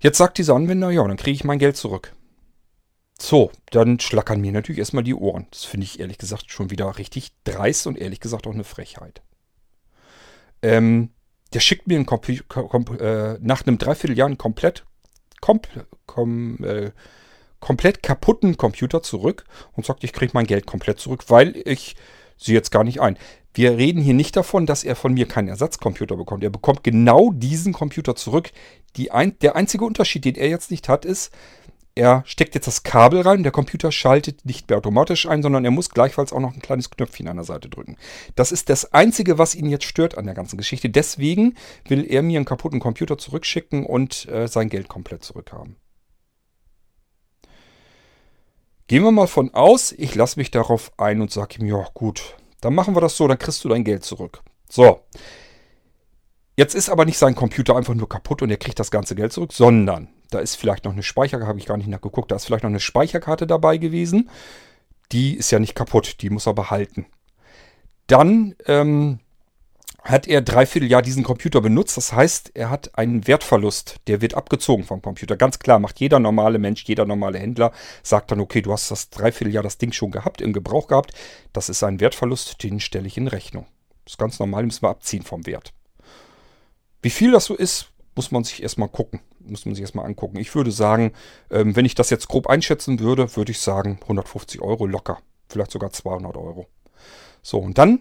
Jetzt sagt dieser Anwender, ja, dann kriege ich mein Geld zurück. So, dann schlackern mir natürlich erstmal die Ohren. Das finde ich ehrlich gesagt schon wieder richtig dreist und ehrlich gesagt auch eine Frechheit. Ähm, der schickt mir äh, nach einem Dreivierteljahr einen komplett, komp kom äh, komplett kaputten Computer zurück und sagt, ich kriege mein Geld komplett zurück, weil ich sie jetzt gar nicht ein. Wir reden hier nicht davon, dass er von mir keinen Ersatzcomputer bekommt. Er bekommt genau diesen Computer zurück. Ein, der einzige Unterschied, den er jetzt nicht hat, ist, er steckt jetzt das Kabel rein, der Computer schaltet nicht mehr automatisch ein, sondern er muss gleichfalls auch noch ein kleines Knöpfchen an der Seite drücken. Das ist das Einzige, was ihn jetzt stört an der ganzen Geschichte. Deswegen will er mir einen kaputten Computer zurückschicken und äh, sein Geld komplett zurückhaben. Gehen wir mal von aus, ich lasse mich darauf ein und sage ihm, ja gut, dann machen wir das so, dann kriegst du dein Geld zurück. So. Jetzt ist aber nicht sein Computer einfach nur kaputt und er kriegt das ganze Geld zurück, sondern da ist vielleicht noch eine Speicherkarte, habe ich gar nicht nachgeguckt, da ist vielleicht noch eine Speicherkarte dabei gewesen. Die ist ja nicht kaputt, die muss er behalten. Dann ähm, hat er dreiviertel Jahr diesen Computer benutzt. Das heißt, er hat einen Wertverlust. Der wird abgezogen vom Computer. Ganz klar, macht jeder normale Mensch, jeder normale Händler, sagt dann, okay, du hast das dreiviertel Jahr das Ding schon gehabt, im Gebrauch gehabt. Das ist ein Wertverlust, den stelle ich in Rechnung. Das ist ganz normal, müssen wir abziehen vom Wert. Wie viel das so ist, muss man sich erstmal gucken. Muss man sich erstmal angucken. Ich würde sagen, ähm, wenn ich das jetzt grob einschätzen würde, würde ich sagen 150 Euro locker. Vielleicht sogar 200 Euro. So, und dann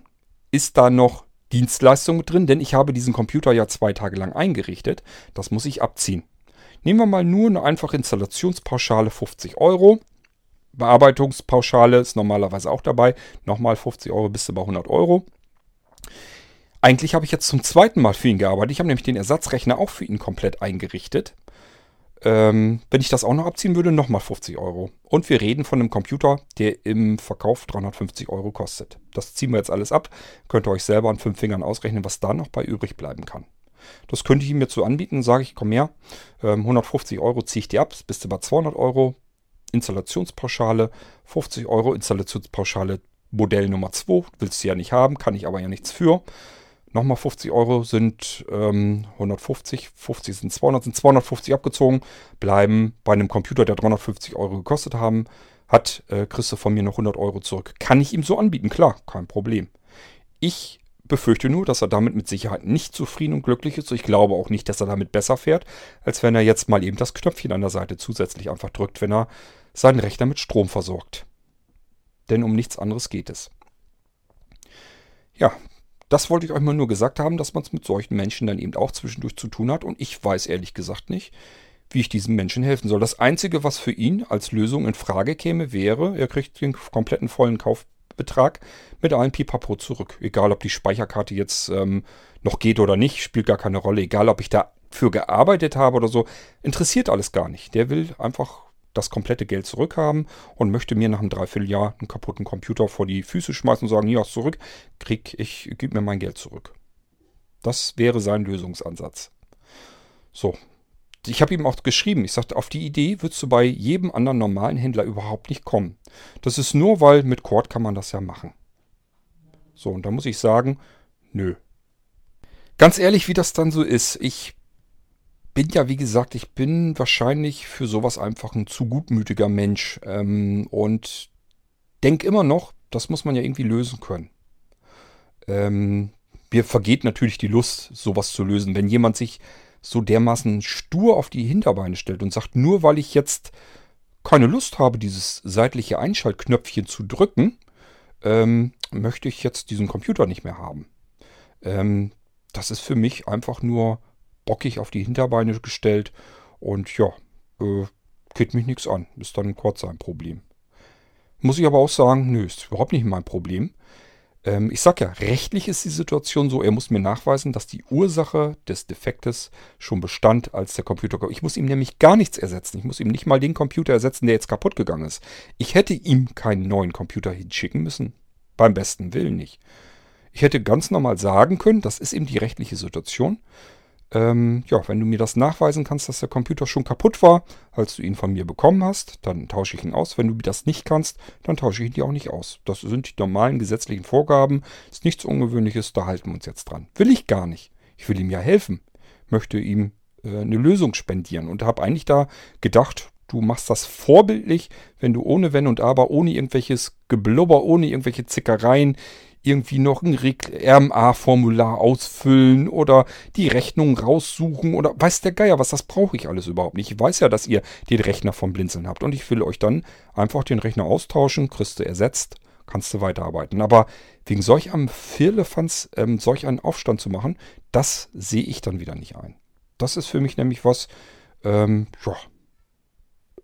ist da noch Dienstleistung mit drin, denn ich habe diesen Computer ja zwei Tage lang eingerichtet. Das muss ich abziehen. Nehmen wir mal nur eine einfache Installationspauschale 50 Euro. Bearbeitungspauschale ist normalerweise auch dabei. Nochmal 50 Euro bis zu bei 100 Euro. Eigentlich habe ich jetzt zum zweiten Mal für ihn gearbeitet. Ich habe nämlich den Ersatzrechner auch für ihn komplett eingerichtet. Ähm, wenn ich das auch noch abziehen würde, nochmal 50 Euro. Und wir reden von einem Computer, der im Verkauf 350 Euro kostet. Das ziehen wir jetzt alles ab. Könnt ihr euch selber an fünf Fingern ausrechnen, was da noch bei übrig bleiben kann. Das könnte ich ihm jetzt so anbieten. Sage ich, komm her, ähm, 150 Euro ziehe ich dir ab, bist du bei 200 Euro. Installationspauschale, 50 Euro Installationspauschale Modell Nummer 2. Willst du ja nicht haben, kann ich aber ja nichts für. Nochmal 50 Euro sind ähm, 150, 50 sind 200, sind 250 abgezogen, bleiben bei einem Computer, der 350 Euro gekostet haben, hat äh, du von mir noch 100 Euro zurück. Kann ich ihm so anbieten, klar, kein Problem. Ich befürchte nur, dass er damit mit Sicherheit nicht zufrieden und glücklich ist. Ich glaube auch nicht, dass er damit besser fährt, als wenn er jetzt mal eben das Knöpfchen an der Seite zusätzlich einfach drückt, wenn er seinen Rechner mit Strom versorgt. Denn um nichts anderes geht es. Ja, das wollte ich euch mal nur gesagt haben, dass man es mit solchen Menschen dann eben auch zwischendurch zu tun hat. Und ich weiß ehrlich gesagt nicht, wie ich diesem Menschen helfen soll. Das Einzige, was für ihn als Lösung in Frage käme, wäre, er kriegt den kompletten vollen Kauf, Betrag mit allen Pipapo zurück. Egal, ob die Speicherkarte jetzt ähm, noch geht oder nicht, spielt gar keine Rolle. Egal, ob ich dafür gearbeitet habe oder so, interessiert alles gar nicht. Der will einfach das komplette Geld zurückhaben und möchte mir nach einem Dreivierteljahr einen kaputten Computer vor die Füße schmeißen und sagen, ja, zurück, krieg ich, gib mir mein Geld zurück. Das wäre sein Lösungsansatz. So. Ich habe ihm auch geschrieben, ich sagte, auf die Idee würdest du bei jedem anderen normalen Händler überhaupt nicht kommen. Das ist nur, weil mit Cord kann man das ja machen. So, und da muss ich sagen, nö. Ganz ehrlich, wie das dann so ist, ich bin ja, wie gesagt, ich bin wahrscheinlich für sowas einfach ein zu gutmütiger Mensch ähm, und denke immer noch, das muss man ja irgendwie lösen können. Ähm, mir vergeht natürlich die Lust, sowas zu lösen. Wenn jemand sich so dermaßen stur auf die Hinterbeine stellt und sagt, nur weil ich jetzt keine Lust habe, dieses seitliche Einschaltknöpfchen zu drücken, ähm, möchte ich jetzt diesen Computer nicht mehr haben. Ähm, das ist für mich einfach nur bockig auf die Hinterbeine gestellt und ja, äh, geht mich nichts an. Ist dann kurz sein Problem. Muss ich aber auch sagen, nö, ist überhaupt nicht mein Problem. Ähm, ich sag ja, rechtlich ist die Situation so, er muss mir nachweisen, dass die Ursache des Defektes schon bestand, als der Computer... Ich muss ihm nämlich gar nichts ersetzen. Ich muss ihm nicht mal den Computer ersetzen, der jetzt kaputt gegangen ist. Ich hätte ihm keinen neuen Computer hinschicken müssen. Beim besten Willen nicht. Ich hätte ganz normal sagen können, das ist eben die rechtliche Situation. Ähm, ja, wenn du mir das nachweisen kannst, dass der Computer schon kaputt war, als du ihn von mir bekommen hast, dann tausche ich ihn aus. Wenn du mir das nicht kannst, dann tausche ich ihn dir auch nicht aus. Das sind die normalen gesetzlichen Vorgaben. Ist nichts Ungewöhnliches, da halten wir uns jetzt dran. Will ich gar nicht. Ich will ihm ja helfen. Möchte ihm äh, eine Lösung spendieren und habe eigentlich da gedacht, du machst das vorbildlich, wenn du ohne Wenn und Aber, ohne irgendwelches Geblubber, ohne irgendwelche Zickereien irgendwie noch ein RMA-Formular ausfüllen oder die Rechnung raussuchen oder weiß der Geier was, das brauche ich alles überhaupt nicht. Ich weiß ja, dass ihr den Rechner vom Blinzeln habt und ich will euch dann einfach den Rechner austauschen, kriegst du ersetzt, kannst du weiterarbeiten. Aber wegen solch einem Firlefanz ähm, solch einen Aufstand zu machen, das sehe ich dann wieder nicht ein. Das ist für mich nämlich was, ähm, ja,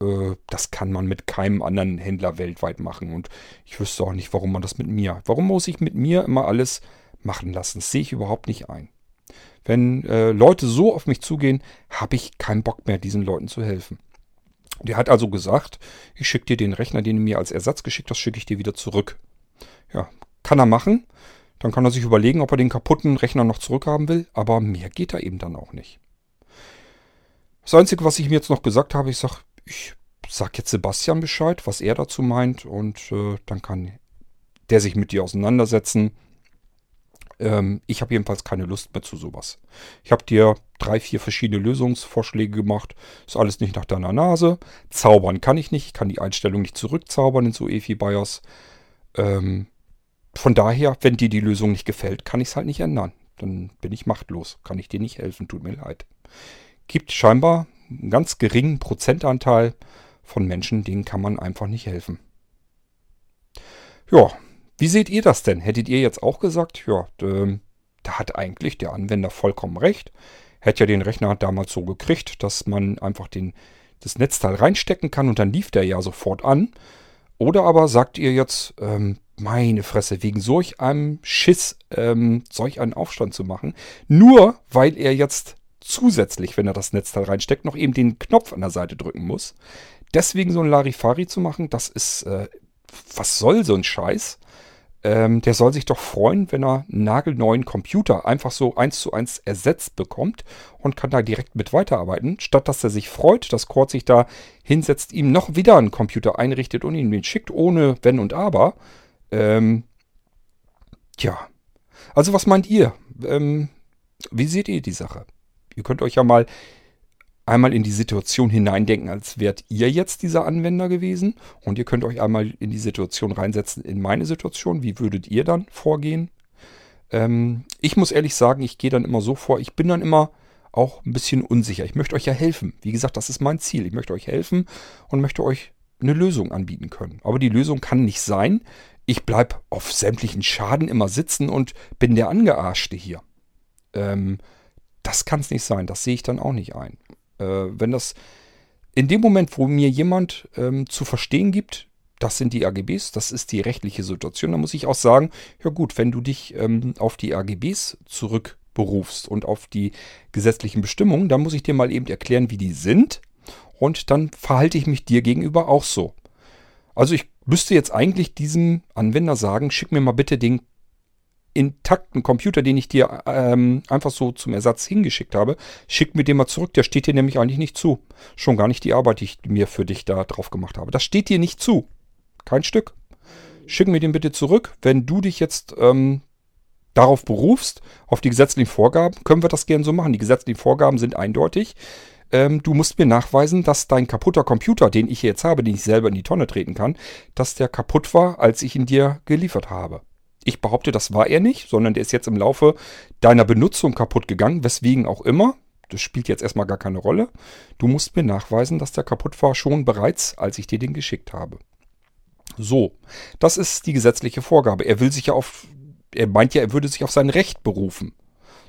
äh, das kann man mit keinem anderen Händler weltweit machen. Und ich wüsste auch nicht, warum man das mit mir. Warum muss ich mit mir immer alles machen lassen? Das sehe ich überhaupt nicht ein. Wenn äh, Leute so auf mich zugehen, habe ich keinen Bock mehr, diesen Leuten zu helfen. Der hat also gesagt, ich schicke dir den Rechner, den du mir als Ersatz geschickt hast, schicke ich dir wieder zurück. Ja, kann er machen. Dann kann er sich überlegen, ob er den kaputten Rechner noch zurückhaben will. Aber mehr geht da eben dann auch nicht. Das Einzige, was ich mir jetzt noch gesagt habe, ich sage, ich sag jetzt Sebastian Bescheid, was er dazu meint und äh, dann kann der sich mit dir auseinandersetzen. Ähm, ich habe jedenfalls keine Lust mehr zu sowas. Ich habe dir drei, vier verschiedene Lösungsvorschläge gemacht. Ist alles nicht nach deiner Nase. Zaubern kann ich nicht. Ich kann die Einstellung nicht zurückzaubern in so EFI BIOS. Ähm, von daher, wenn dir die Lösung nicht gefällt, kann ich es halt nicht ändern. Dann bin ich machtlos. Kann ich dir nicht helfen. Tut mir leid. Gibt scheinbar einen ganz geringen Prozentanteil von Menschen, denen kann man einfach nicht helfen. Ja, wie seht ihr das denn? Hättet ihr jetzt auch gesagt, ja, ähm, da hat eigentlich der Anwender vollkommen recht. Hätte ja den Rechner damals so gekriegt, dass man einfach den, das Netzteil reinstecken kann und dann lief der ja sofort an. Oder aber sagt ihr jetzt, ähm, meine Fresse, wegen solch einem Schiss, ähm, solch einen Aufstand zu machen, nur weil er jetzt zusätzlich, wenn er das Netzteil reinsteckt, noch eben den Knopf an der Seite drücken muss. Deswegen so ein Larifari zu machen, das ist, äh, was soll so ein Scheiß? Ähm, der soll sich doch freuen, wenn er einen nagelneuen Computer einfach so eins zu eins ersetzt bekommt und kann da direkt mit weiterarbeiten, statt dass er sich freut, dass Cord sich da hinsetzt, ihm noch wieder einen Computer einrichtet und ihn den schickt, ohne Wenn und Aber. Ähm, tja, also was meint ihr? Ähm, wie seht ihr die Sache? Ihr könnt euch ja mal einmal in die Situation hineindenken, als wärt ihr jetzt dieser Anwender gewesen. Und ihr könnt euch einmal in die Situation reinsetzen, in meine Situation. Wie würdet ihr dann vorgehen? Ähm, ich muss ehrlich sagen, ich gehe dann immer so vor, ich bin dann immer auch ein bisschen unsicher. Ich möchte euch ja helfen. Wie gesagt, das ist mein Ziel. Ich möchte euch helfen und möchte euch eine Lösung anbieten können. Aber die Lösung kann nicht sein, ich bleibe auf sämtlichen Schaden immer sitzen und bin der Angearschte hier. Ähm, das kann es nicht sein. Das sehe ich dann auch nicht ein. Äh, wenn das in dem Moment, wo mir jemand ähm, zu verstehen gibt, das sind die AGBs, das ist die rechtliche Situation. Da muss ich auch sagen, ja gut, wenn du dich ähm, auf die AGBs zurückberufst und auf die gesetzlichen Bestimmungen, dann muss ich dir mal eben erklären, wie die sind. Und dann verhalte ich mich dir gegenüber auch so. Also ich müsste jetzt eigentlich diesem Anwender sagen, schick mir mal bitte den intakten Computer, den ich dir ähm, einfach so zum Ersatz hingeschickt habe, schick mir den mal zurück. Der steht dir nämlich eigentlich nicht zu. Schon gar nicht die Arbeit, die ich mir für dich da drauf gemacht habe. Das steht dir nicht zu. Kein Stück. Schick mir den bitte zurück. Wenn du dich jetzt ähm, darauf berufst, auf die gesetzlichen Vorgaben, können wir das gerne so machen. Die gesetzlichen Vorgaben sind eindeutig. Ähm, du musst mir nachweisen, dass dein kaputter Computer, den ich jetzt habe, den ich selber in die Tonne treten kann, dass der kaputt war, als ich ihn dir geliefert habe. Ich behaupte, das war er nicht, sondern der ist jetzt im Laufe deiner Benutzung kaputt gegangen, weswegen auch immer. Das spielt jetzt erstmal gar keine Rolle. Du musst mir nachweisen, dass der kaputt war, schon bereits, als ich dir den geschickt habe. So, das ist die gesetzliche Vorgabe. Er will sich ja auf, er meint ja, er würde sich auf sein Recht berufen.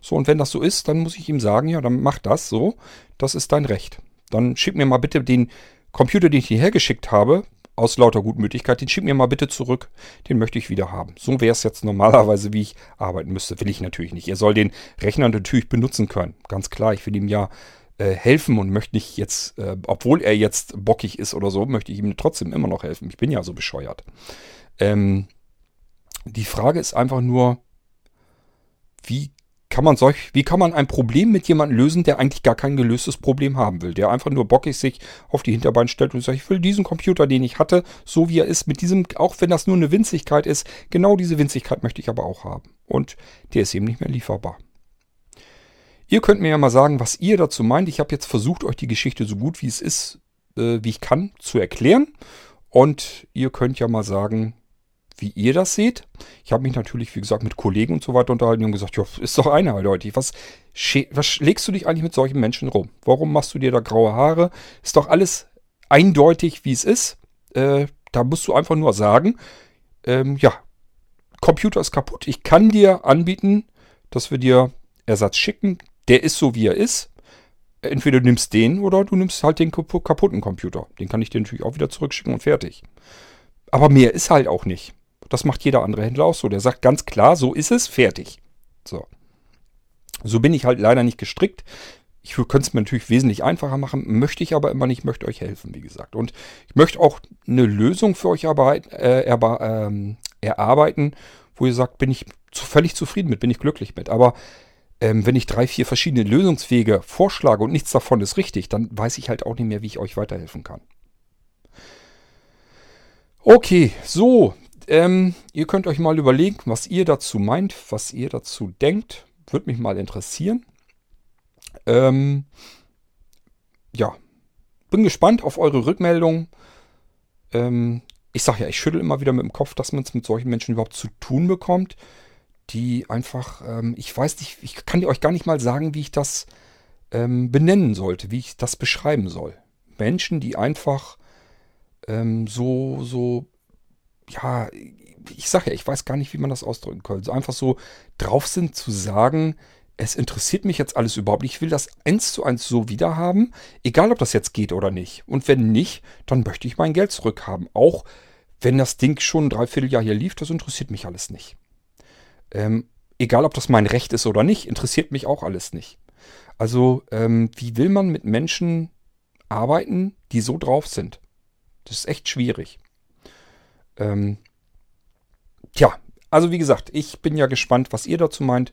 So, und wenn das so ist, dann muss ich ihm sagen, ja, dann mach das so. Das ist dein Recht. Dann schick mir mal bitte den Computer, den ich dir hergeschickt habe, aus lauter Gutmütigkeit, den schick mir mal bitte zurück, den möchte ich wieder haben. So wäre es jetzt normalerweise, wie ich arbeiten müsste. Will ich natürlich nicht. Er soll den Rechner natürlich benutzen können. Ganz klar, ich will ihm ja äh, helfen und möchte nicht jetzt, äh, obwohl er jetzt bockig ist oder so, möchte ich ihm trotzdem immer noch helfen. Ich bin ja so bescheuert. Ähm, die Frage ist einfach nur, wie kann man solch, wie kann man ein Problem mit jemandem lösen, der eigentlich gar kein gelöstes Problem haben will, der einfach nur bockig sich auf die Hinterbeine stellt und sagt, ich will diesen Computer, den ich hatte, so wie er ist, mit diesem, auch wenn das nur eine Winzigkeit ist, genau diese Winzigkeit möchte ich aber auch haben. Und der ist eben nicht mehr lieferbar. Ihr könnt mir ja mal sagen, was ihr dazu meint. Ich habe jetzt versucht, euch die Geschichte so gut wie es ist, äh, wie ich kann, zu erklären. Und ihr könnt ja mal sagen, wie ihr das seht. Ich habe mich natürlich, wie gesagt, mit Kollegen und so weiter unterhalten und gesagt, ja, ist doch eindeutig. Was, was legst du dich eigentlich mit solchen Menschen rum? Warum machst du dir da graue Haare? Ist doch alles eindeutig, wie es ist. Äh, da musst du einfach nur sagen, ähm, ja, Computer ist kaputt. Ich kann dir anbieten, dass wir dir Ersatz schicken. Der ist so, wie er ist. Entweder du nimmst den oder du nimmst halt den kaputten Computer. Den kann ich dir natürlich auch wieder zurückschicken und fertig. Aber mehr ist halt auch nicht. Das macht jeder andere Händler auch so. Der sagt ganz klar, so ist es, fertig. So. So bin ich halt leider nicht gestrickt. Ich könnte es mir natürlich wesentlich einfacher machen, möchte ich aber immer nicht, möchte euch helfen, wie gesagt. Und ich möchte auch eine Lösung für euch arbeit, äh, ähm, erarbeiten, wo ihr sagt, bin ich völlig zufrieden mit, bin ich glücklich mit. Aber ähm, wenn ich drei, vier verschiedene Lösungswege vorschlage und nichts davon ist richtig, dann weiß ich halt auch nicht mehr, wie ich euch weiterhelfen kann. Okay, so, ähm, ihr könnt euch mal überlegen, was ihr dazu meint, was ihr dazu denkt. Würde mich mal interessieren. Ähm, ja, bin gespannt auf eure Rückmeldung. Ähm, ich sage ja, ich schüttel immer wieder mit dem Kopf, dass man es mit solchen Menschen überhaupt zu tun bekommt, die einfach, ähm, ich weiß nicht, ich kann euch gar nicht mal sagen, wie ich das ähm, benennen sollte, wie ich das beschreiben soll. Menschen, die einfach ähm, so, so ja, ich sage ja, ich weiß gar nicht, wie man das ausdrücken könnte. Einfach so drauf sind zu sagen, es interessiert mich jetzt alles überhaupt nicht. Ich will das eins zu eins so wieder haben, egal ob das jetzt geht oder nicht. Und wenn nicht, dann möchte ich mein Geld zurückhaben. Auch wenn das Ding schon ein Dreivierteljahr hier lief, das interessiert mich alles nicht. Ähm, egal ob das mein Recht ist oder nicht, interessiert mich auch alles nicht. Also, ähm, wie will man mit Menschen arbeiten, die so drauf sind? Das ist echt schwierig. Ähm, tja, also wie gesagt, ich bin ja gespannt, was ihr dazu meint.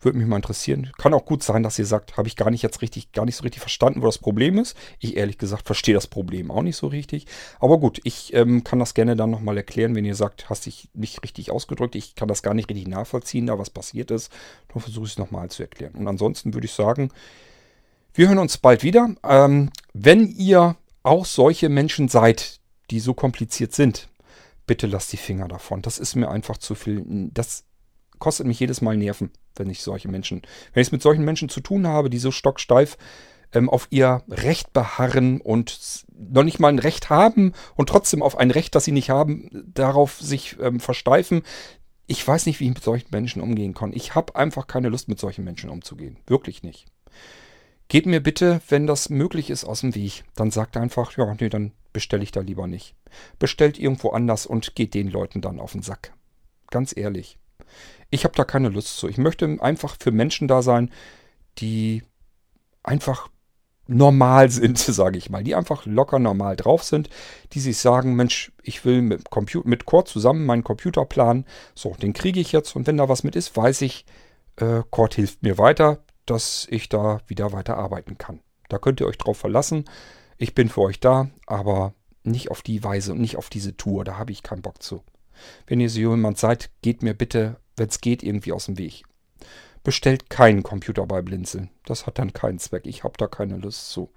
Würde mich mal interessieren. Kann auch gut sein, dass ihr sagt, habe ich gar nicht jetzt richtig, gar nicht so richtig verstanden, wo das Problem ist. Ich ehrlich gesagt verstehe das Problem auch nicht so richtig. Aber gut, ich ähm, kann das gerne dann nochmal erklären, wenn ihr sagt, hast dich nicht richtig ausgedrückt. Ich kann das gar nicht richtig nachvollziehen, da was passiert ist. Dann versuche ich es nochmal zu erklären. Und ansonsten würde ich sagen, wir hören uns bald wieder. Ähm, wenn ihr auch solche Menschen seid, die so kompliziert sind, bitte lasst die Finger davon. Das ist mir einfach zu viel. Das kostet mich jedes Mal Nerven, wenn ich solche Menschen, wenn ich es mit solchen Menschen zu tun habe, die so stocksteif ähm, auf ihr Recht beharren und noch nicht mal ein Recht haben und trotzdem auf ein Recht, das sie nicht haben, darauf sich ähm, versteifen. Ich weiß nicht, wie ich mit solchen Menschen umgehen kann. Ich habe einfach keine Lust, mit solchen Menschen umzugehen. Wirklich nicht. Geht mir bitte, wenn das möglich ist, aus dem Weg. Dann sagt einfach, ja, nee, dann bestelle ich da lieber nicht. Bestellt irgendwo anders und geht den Leuten dann auf den Sack. Ganz ehrlich. Ich habe da keine Lust zu. Ich möchte einfach für Menschen da sein, die einfach normal sind, sage ich mal, die einfach locker normal drauf sind, die sich sagen, Mensch, ich will mit, Computer, mit Cord zusammen meinen Computer planen, so, den kriege ich jetzt und wenn da was mit ist, weiß ich, äh, Cord hilft mir weiter, dass ich da wieder weiter arbeiten kann. Da könnt ihr euch drauf verlassen. Ich bin für euch da, aber nicht auf die Weise und nicht auf diese Tour, da habe ich keinen Bock zu. Wenn ihr so jemand seid, geht mir bitte, wenn es geht, irgendwie aus dem Weg. Bestellt keinen Computer bei Blinzeln. Das hat dann keinen Zweck. Ich habe da keine Lust zu.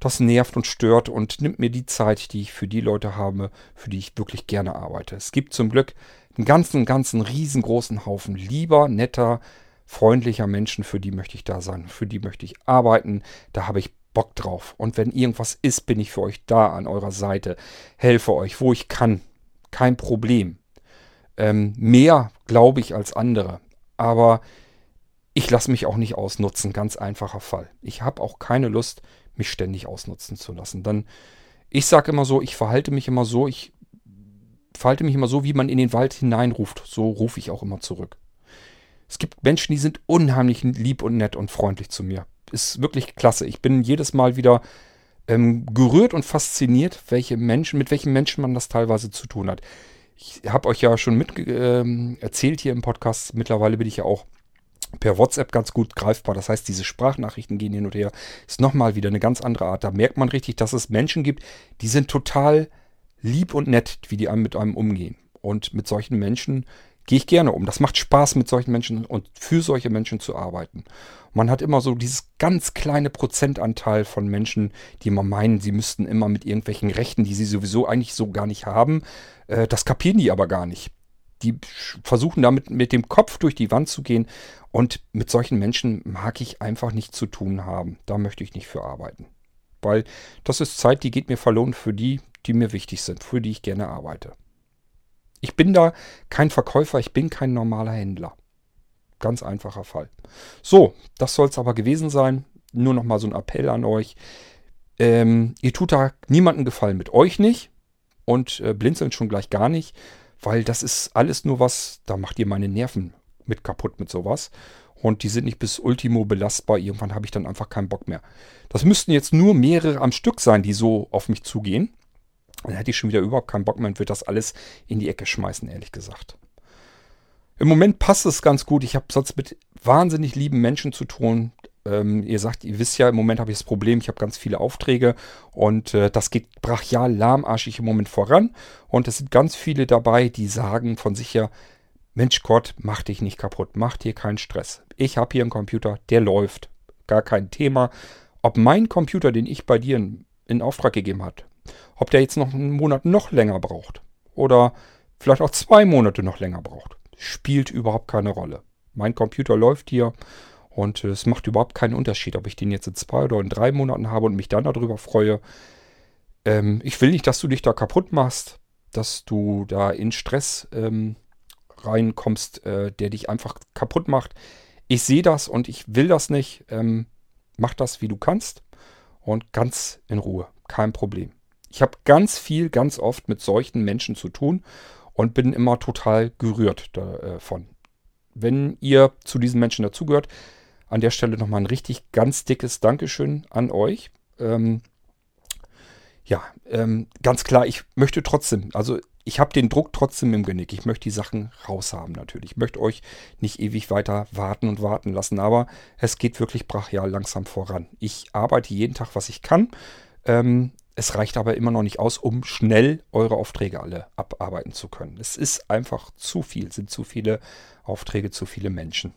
Das nervt und stört und nimmt mir die Zeit, die ich für die Leute habe, für die ich wirklich gerne arbeite. Es gibt zum Glück einen ganzen, ganzen riesengroßen Haufen lieber, netter, freundlicher Menschen, für die möchte ich da sein, für die möchte ich arbeiten, da habe ich Bock drauf. Und wenn irgendwas ist, bin ich für euch da an eurer Seite, helfe euch, wo ich kann. Kein Problem. Ähm, mehr glaube ich als andere. Aber ich lasse mich auch nicht ausnutzen, ganz einfacher Fall. Ich habe auch keine Lust, mich ständig ausnutzen zu lassen. Dann, ich sage immer so, ich verhalte mich immer so, ich verhalte mich immer so, wie man in den Wald hineinruft. So rufe ich auch immer zurück. Es gibt Menschen, die sind unheimlich lieb und nett und freundlich zu mir. Ist wirklich klasse. Ich bin jedes Mal wieder ähm, gerührt und fasziniert, welche Menschen, mit welchen Menschen man das teilweise zu tun hat. Ich habe euch ja schon mit ähm, erzählt hier im Podcast. Mittlerweile bin ich ja auch per WhatsApp ganz gut greifbar. Das heißt, diese Sprachnachrichten gehen hin und her. Ist nochmal wieder eine ganz andere Art. Da merkt man richtig, dass es Menschen gibt, die sind total lieb und nett, wie die einem mit einem umgehen. Und mit solchen Menschen gehe ich gerne um. Das macht Spaß, mit solchen Menschen und für solche Menschen zu arbeiten. Man hat immer so dieses ganz kleine Prozentanteil von Menschen, die immer meinen, sie müssten immer mit irgendwelchen Rechten, die sie sowieso eigentlich so gar nicht haben, äh, das kapieren die aber gar nicht. Die versuchen damit mit dem Kopf durch die Wand zu gehen und mit solchen Menschen mag ich einfach nichts zu tun haben. Da möchte ich nicht für arbeiten. Weil das ist Zeit, die geht mir verloren für die, die mir wichtig sind, für die ich gerne arbeite. Ich bin da kein Verkäufer, ich bin kein normaler Händler. Ganz einfacher Fall. So, das soll es aber gewesen sein. Nur noch mal so ein Appell an euch. Ähm, ihr tut da niemanden gefallen mit euch nicht und äh, blinzeln schon gleich gar nicht, weil das ist alles nur was, da macht ihr meine Nerven mit kaputt mit sowas. Und die sind nicht bis Ultimo belastbar. Irgendwann habe ich dann einfach keinen Bock mehr. Das müssten jetzt nur mehrere am Stück sein, die so auf mich zugehen. Dann hätte ich schon wieder überhaupt keinen Bock mehr und würde das alles in die Ecke schmeißen, ehrlich gesagt. Im Moment passt es ganz gut. Ich habe sonst mit wahnsinnig lieben Menschen zu tun. Ähm, ihr sagt, ihr wisst ja, im Moment habe ich das Problem, ich habe ganz viele Aufträge und äh, das geht brachial lahmarschig im Moment voran. Und es sind ganz viele dabei, die sagen von sich ja, Mensch Gott, mach dich nicht kaputt, mach dir keinen Stress. Ich habe hier einen Computer, der läuft. Gar kein Thema. Ob mein Computer, den ich bei dir in, in Auftrag gegeben habe, ob der jetzt noch einen Monat noch länger braucht oder vielleicht auch zwei Monate noch länger braucht, spielt überhaupt keine Rolle. Mein Computer läuft hier und es macht überhaupt keinen Unterschied, ob ich den jetzt in zwei oder in drei Monaten habe und mich dann darüber freue. Ähm, ich will nicht, dass du dich da kaputt machst, dass du da in Stress ähm, reinkommst, äh, der dich einfach kaputt macht. Ich sehe das und ich will das nicht. Ähm, mach das, wie du kannst und ganz in Ruhe. Kein Problem. Ich habe ganz viel, ganz oft mit solchen Menschen zu tun und bin immer total gerührt davon. Wenn ihr zu diesen Menschen dazugehört, an der Stelle nochmal ein richtig ganz dickes Dankeschön an euch. Ähm, ja, ähm, ganz klar, ich möchte trotzdem, also ich habe den Druck trotzdem im Genick. Ich möchte die Sachen raushaben natürlich. Ich möchte euch nicht ewig weiter warten und warten lassen, aber es geht wirklich brachial langsam voran. Ich arbeite jeden Tag, was ich kann. Ähm, es reicht aber immer noch nicht aus, um schnell eure Aufträge alle abarbeiten zu können. Es ist einfach zu viel, sind zu viele Aufträge, zu viele Menschen.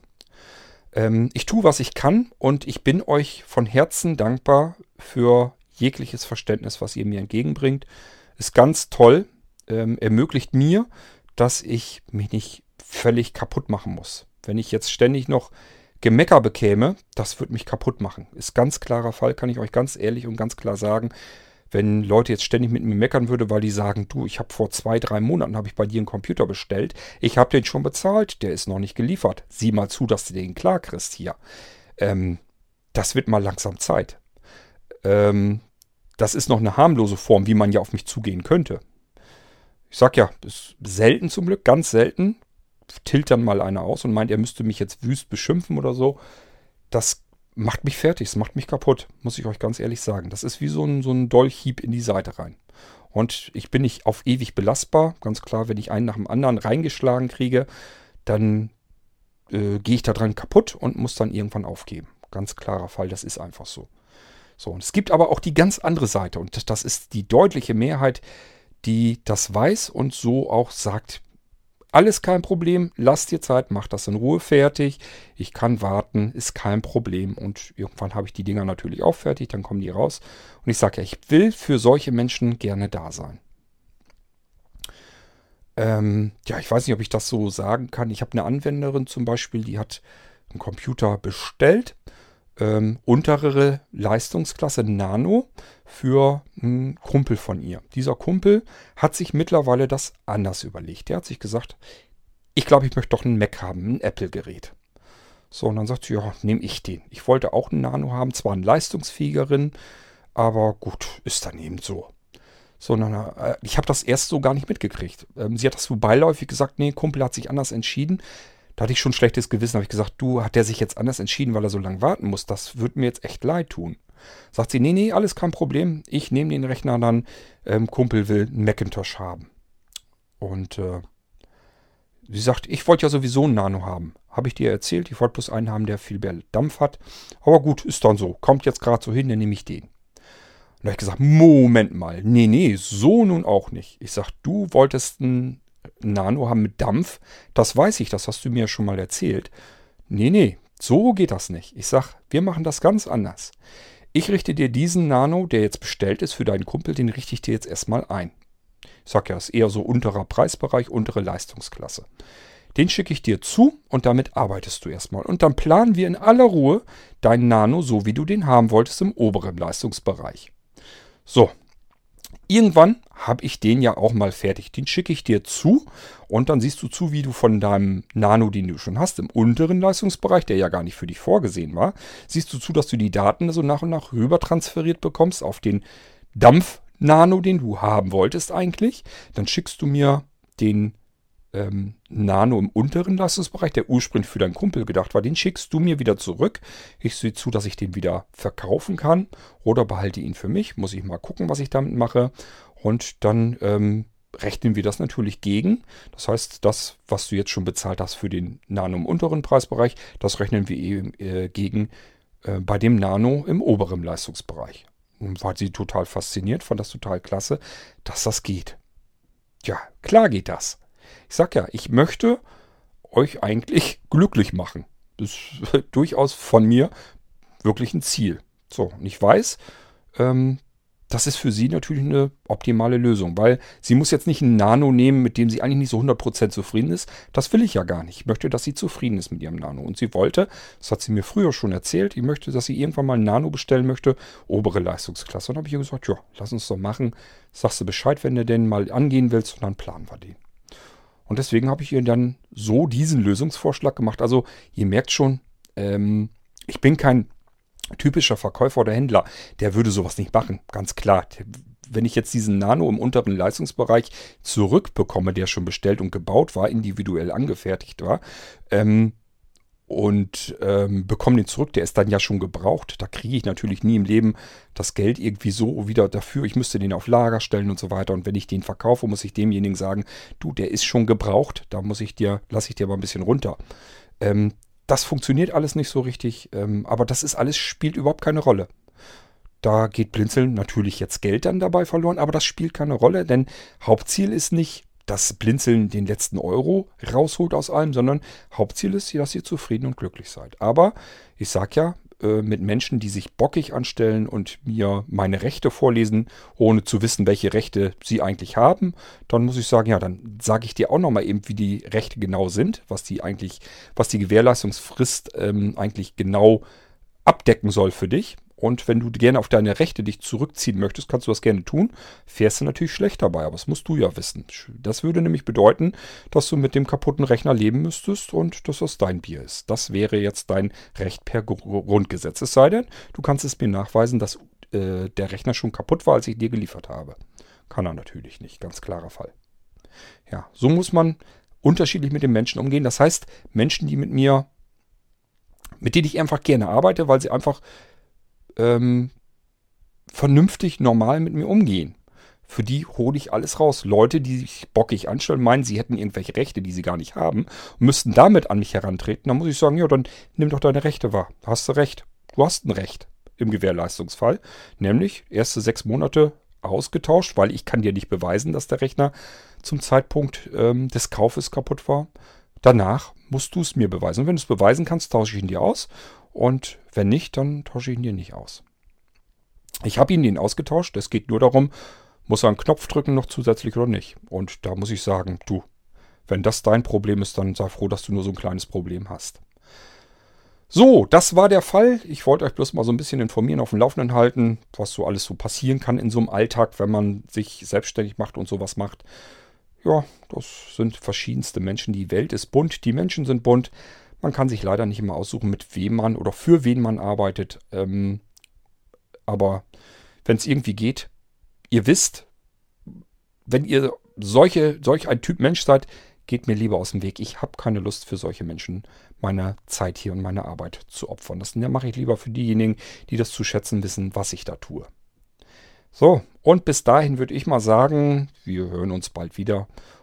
Ähm, ich tue, was ich kann und ich bin euch von Herzen dankbar für jegliches Verständnis, was ihr mir entgegenbringt. Ist ganz toll, ähm, ermöglicht mir, dass ich mich nicht völlig kaputt machen muss. Wenn ich jetzt ständig noch Gemecker bekäme, das würde mich kaputt machen. Ist ganz klarer Fall, kann ich euch ganz ehrlich und ganz klar sagen. Wenn Leute jetzt ständig mit mir meckern würden, weil die sagen, du, ich habe vor zwei, drei Monaten habe ich bei dir einen Computer bestellt, ich habe den schon bezahlt, der ist noch nicht geliefert. Sieh mal zu, dass du den klar kriegst hier. Ähm, das wird mal langsam Zeit. Ähm, das ist noch eine harmlose Form, wie man ja auf mich zugehen könnte. Ich sag ja, ist selten zum Glück, ganz selten. Tilt dann mal einer aus und meint, er müsste mich jetzt wüst beschimpfen oder so. Das macht mich fertig, es macht mich kaputt, muss ich euch ganz ehrlich sagen. Das ist wie so ein, so ein Dolchhieb in die Seite rein. Und ich bin nicht auf ewig belastbar. Ganz klar, wenn ich einen nach dem anderen reingeschlagen kriege, dann äh, gehe ich da dran kaputt und muss dann irgendwann aufgeben. Ganz klarer Fall, das ist einfach so. So, und es gibt aber auch die ganz andere Seite und das ist die deutliche Mehrheit, die das weiß und so auch sagt, alles kein Problem, lass dir Zeit, mach das in Ruhe fertig. Ich kann warten, ist kein Problem. Und irgendwann habe ich die Dinger natürlich auch fertig, dann kommen die raus. Und ich sage ja, ich will für solche Menschen gerne da sein. Ähm, ja, ich weiß nicht, ob ich das so sagen kann. Ich habe eine Anwenderin zum Beispiel, die hat einen Computer bestellt ähm, untere Leistungsklasse Nano für einen Kumpel von ihr. Dieser Kumpel hat sich mittlerweile das anders überlegt. Der hat sich gesagt, ich glaube, ich möchte doch einen Mac haben, ein Apple-Gerät. So, und dann sagt sie, ja, nehme ich den. Ich wollte auch einen Nano haben, zwar einen leistungsfähigeren, aber gut, ist dann eben so. So, äh, ich habe das erst so gar nicht mitgekriegt. Ähm, sie hat das so beiläufig gesagt, nee, Kumpel hat sich anders entschieden. Da hatte ich schon schlechtes Gewissen, habe ich gesagt, du, hat der sich jetzt anders entschieden, weil er so lange warten muss? Das würde mir jetzt echt leid tun. Sagt sie, nee, nee, alles kein Problem. Ich nehme den Rechner dann, ähm, Kumpel will einen Macintosh haben. Und äh, sie sagt, ich wollte ja sowieso einen Nano haben. Habe ich dir erzählt, ich wollte bloß einen haben, der viel mehr Dampf hat. Aber gut, ist dann so. Kommt jetzt gerade so hin, dann nehme ich den. Und da habe ich gesagt, Moment mal. Nee, nee, so nun auch nicht. Ich sag, du wolltest einen Nano haben mit Dampf. Das weiß ich, das hast du mir schon mal erzählt. Nee, nee, so geht das nicht. Ich sag, wir machen das ganz anders. Ich richte dir diesen Nano, der jetzt bestellt ist für deinen Kumpel, den richte ich dir jetzt erstmal ein. Ich sag ja, ist eher so unterer Preisbereich, untere Leistungsklasse. Den schicke ich dir zu und damit arbeitest du erstmal. Und dann planen wir in aller Ruhe deinen Nano so, wie du den haben wolltest, im oberen Leistungsbereich. So, irgendwann habe ich den ja auch mal fertig. Den schicke ich dir zu und dann siehst du zu, wie du von deinem Nano, den du schon hast, im unteren Leistungsbereich, der ja gar nicht für dich vorgesehen war, siehst du zu, dass du die Daten so nach und nach rüber transferiert bekommst auf den Dampf-Nano, den du haben wolltest eigentlich. Dann schickst du mir den ähm, Nano im unteren Leistungsbereich, der ursprünglich für deinen Kumpel gedacht war, den schickst du mir wieder zurück. Ich sehe zu, dass ich den wieder verkaufen kann oder behalte ihn für mich. Muss ich mal gucken, was ich damit mache. Und dann ähm, rechnen wir das natürlich gegen. Das heißt, das, was du jetzt schon bezahlt hast für den Nano im unteren Preisbereich, das rechnen wir eben äh, gegen äh, bei dem Nano im oberen Leistungsbereich. Und war sie total fasziniert, fand das total klasse, dass das geht. Ja, klar geht das. Ich sag ja, ich möchte euch eigentlich glücklich machen. Das ist durchaus von mir wirklich ein Ziel. So, und ich weiß, ähm, das ist für sie natürlich eine optimale Lösung, weil sie muss jetzt nicht ein Nano nehmen, mit dem sie eigentlich nicht so 100% zufrieden ist. Das will ich ja gar nicht. Ich möchte, dass sie zufrieden ist mit ihrem Nano. Und sie wollte, das hat sie mir früher schon erzählt, ich möchte, dass sie irgendwann mal ein Nano bestellen möchte, obere Leistungsklasse. Und dann habe ich ihr gesagt, ja, lass uns doch machen. Sagst du Bescheid, wenn du den mal angehen willst und dann planen wir den. Und deswegen habe ich ihr dann so diesen Lösungsvorschlag gemacht. Also ihr merkt schon, ähm, ich bin kein typischer Verkäufer oder Händler. Der würde sowas nicht machen, ganz klar. Wenn ich jetzt diesen Nano im unteren Leistungsbereich zurückbekomme, der schon bestellt und gebaut war, individuell angefertigt war, ähm, und ähm, bekomme den zurück. Der ist dann ja schon gebraucht. Da kriege ich natürlich nie im Leben das Geld irgendwie so wieder dafür. Ich müsste den auf Lager stellen und so weiter. Und wenn ich den verkaufe, muss ich demjenigen sagen, du, der ist schon gebraucht. Da muss ich dir, lasse ich dir mal ein bisschen runter. Ähm, das funktioniert alles nicht so richtig. Ähm, aber das ist alles, spielt überhaupt keine Rolle. Da geht Blinzeln natürlich jetzt Geld dann dabei verloren, aber das spielt keine Rolle, denn Hauptziel ist nicht, das Blinzeln den letzten Euro rausholt aus allem, sondern Hauptziel ist, dass ihr zufrieden und glücklich seid. Aber ich sage ja, äh, mit Menschen, die sich bockig anstellen und mir meine Rechte vorlesen, ohne zu wissen, welche Rechte sie eigentlich haben, dann muss ich sagen, ja, dann sage ich dir auch nochmal eben, wie die Rechte genau sind, was die eigentlich, was die Gewährleistungsfrist ähm, eigentlich genau abdecken soll für dich. Und wenn du gerne auf deine Rechte dich zurückziehen möchtest, kannst du das gerne tun. Fährst du natürlich schlecht dabei, aber das musst du ja wissen. Das würde nämlich bedeuten, dass du mit dem kaputten Rechner leben müsstest und dass das dein Bier ist. Das wäre jetzt dein Recht per Grundgesetz. Es sei denn, du kannst es mir nachweisen, dass äh, der Rechner schon kaputt war, als ich dir geliefert habe. Kann er natürlich nicht, ganz klarer Fall. Ja, so muss man unterschiedlich mit den Menschen umgehen. Das heißt, Menschen, die mit mir, mit denen ich einfach gerne arbeite, weil sie einfach ähm, vernünftig, normal mit mir umgehen. Für die hole ich alles raus. Leute, die sich bockig anstellen, meinen, sie hätten irgendwelche Rechte, die sie gar nicht haben, müssten damit an mich herantreten. Dann muss ich sagen, ja, dann nimm doch deine Rechte wahr. Hast du recht. Du hast ein Recht im Gewährleistungsfall. Nämlich erste sechs Monate ausgetauscht, weil ich kann dir nicht beweisen, dass der Rechner zum Zeitpunkt ähm, des Kaufes kaputt war. Danach musst du es mir beweisen. Und wenn du es beweisen kannst, tausche ich ihn dir aus. Und wenn nicht, dann tausche ich ihn dir nicht aus. Ich habe ihn den ausgetauscht. Es geht nur darum, muss er einen Knopf drücken noch zusätzlich oder nicht. Und da muss ich sagen, du, wenn das dein Problem ist, dann sei froh, dass du nur so ein kleines Problem hast. So, das war der Fall. Ich wollte euch bloß mal so ein bisschen informieren, auf dem Laufenden halten, was so alles so passieren kann in so einem Alltag, wenn man sich selbstständig macht und sowas macht. Ja, das sind verschiedenste Menschen. Die Welt ist bunt, die Menschen sind bunt. Man kann sich leider nicht immer aussuchen, mit wem man oder für wen man arbeitet. Ähm, aber wenn es irgendwie geht, ihr wisst, wenn ihr solche, solch ein Typ Mensch seid, geht mir lieber aus dem Weg. Ich habe keine Lust für solche Menschen, meine Zeit hier und meine Arbeit zu opfern. Das mache ich lieber für diejenigen, die das zu schätzen wissen, was ich da tue. So, und bis dahin würde ich mal sagen, wir hören uns bald wieder.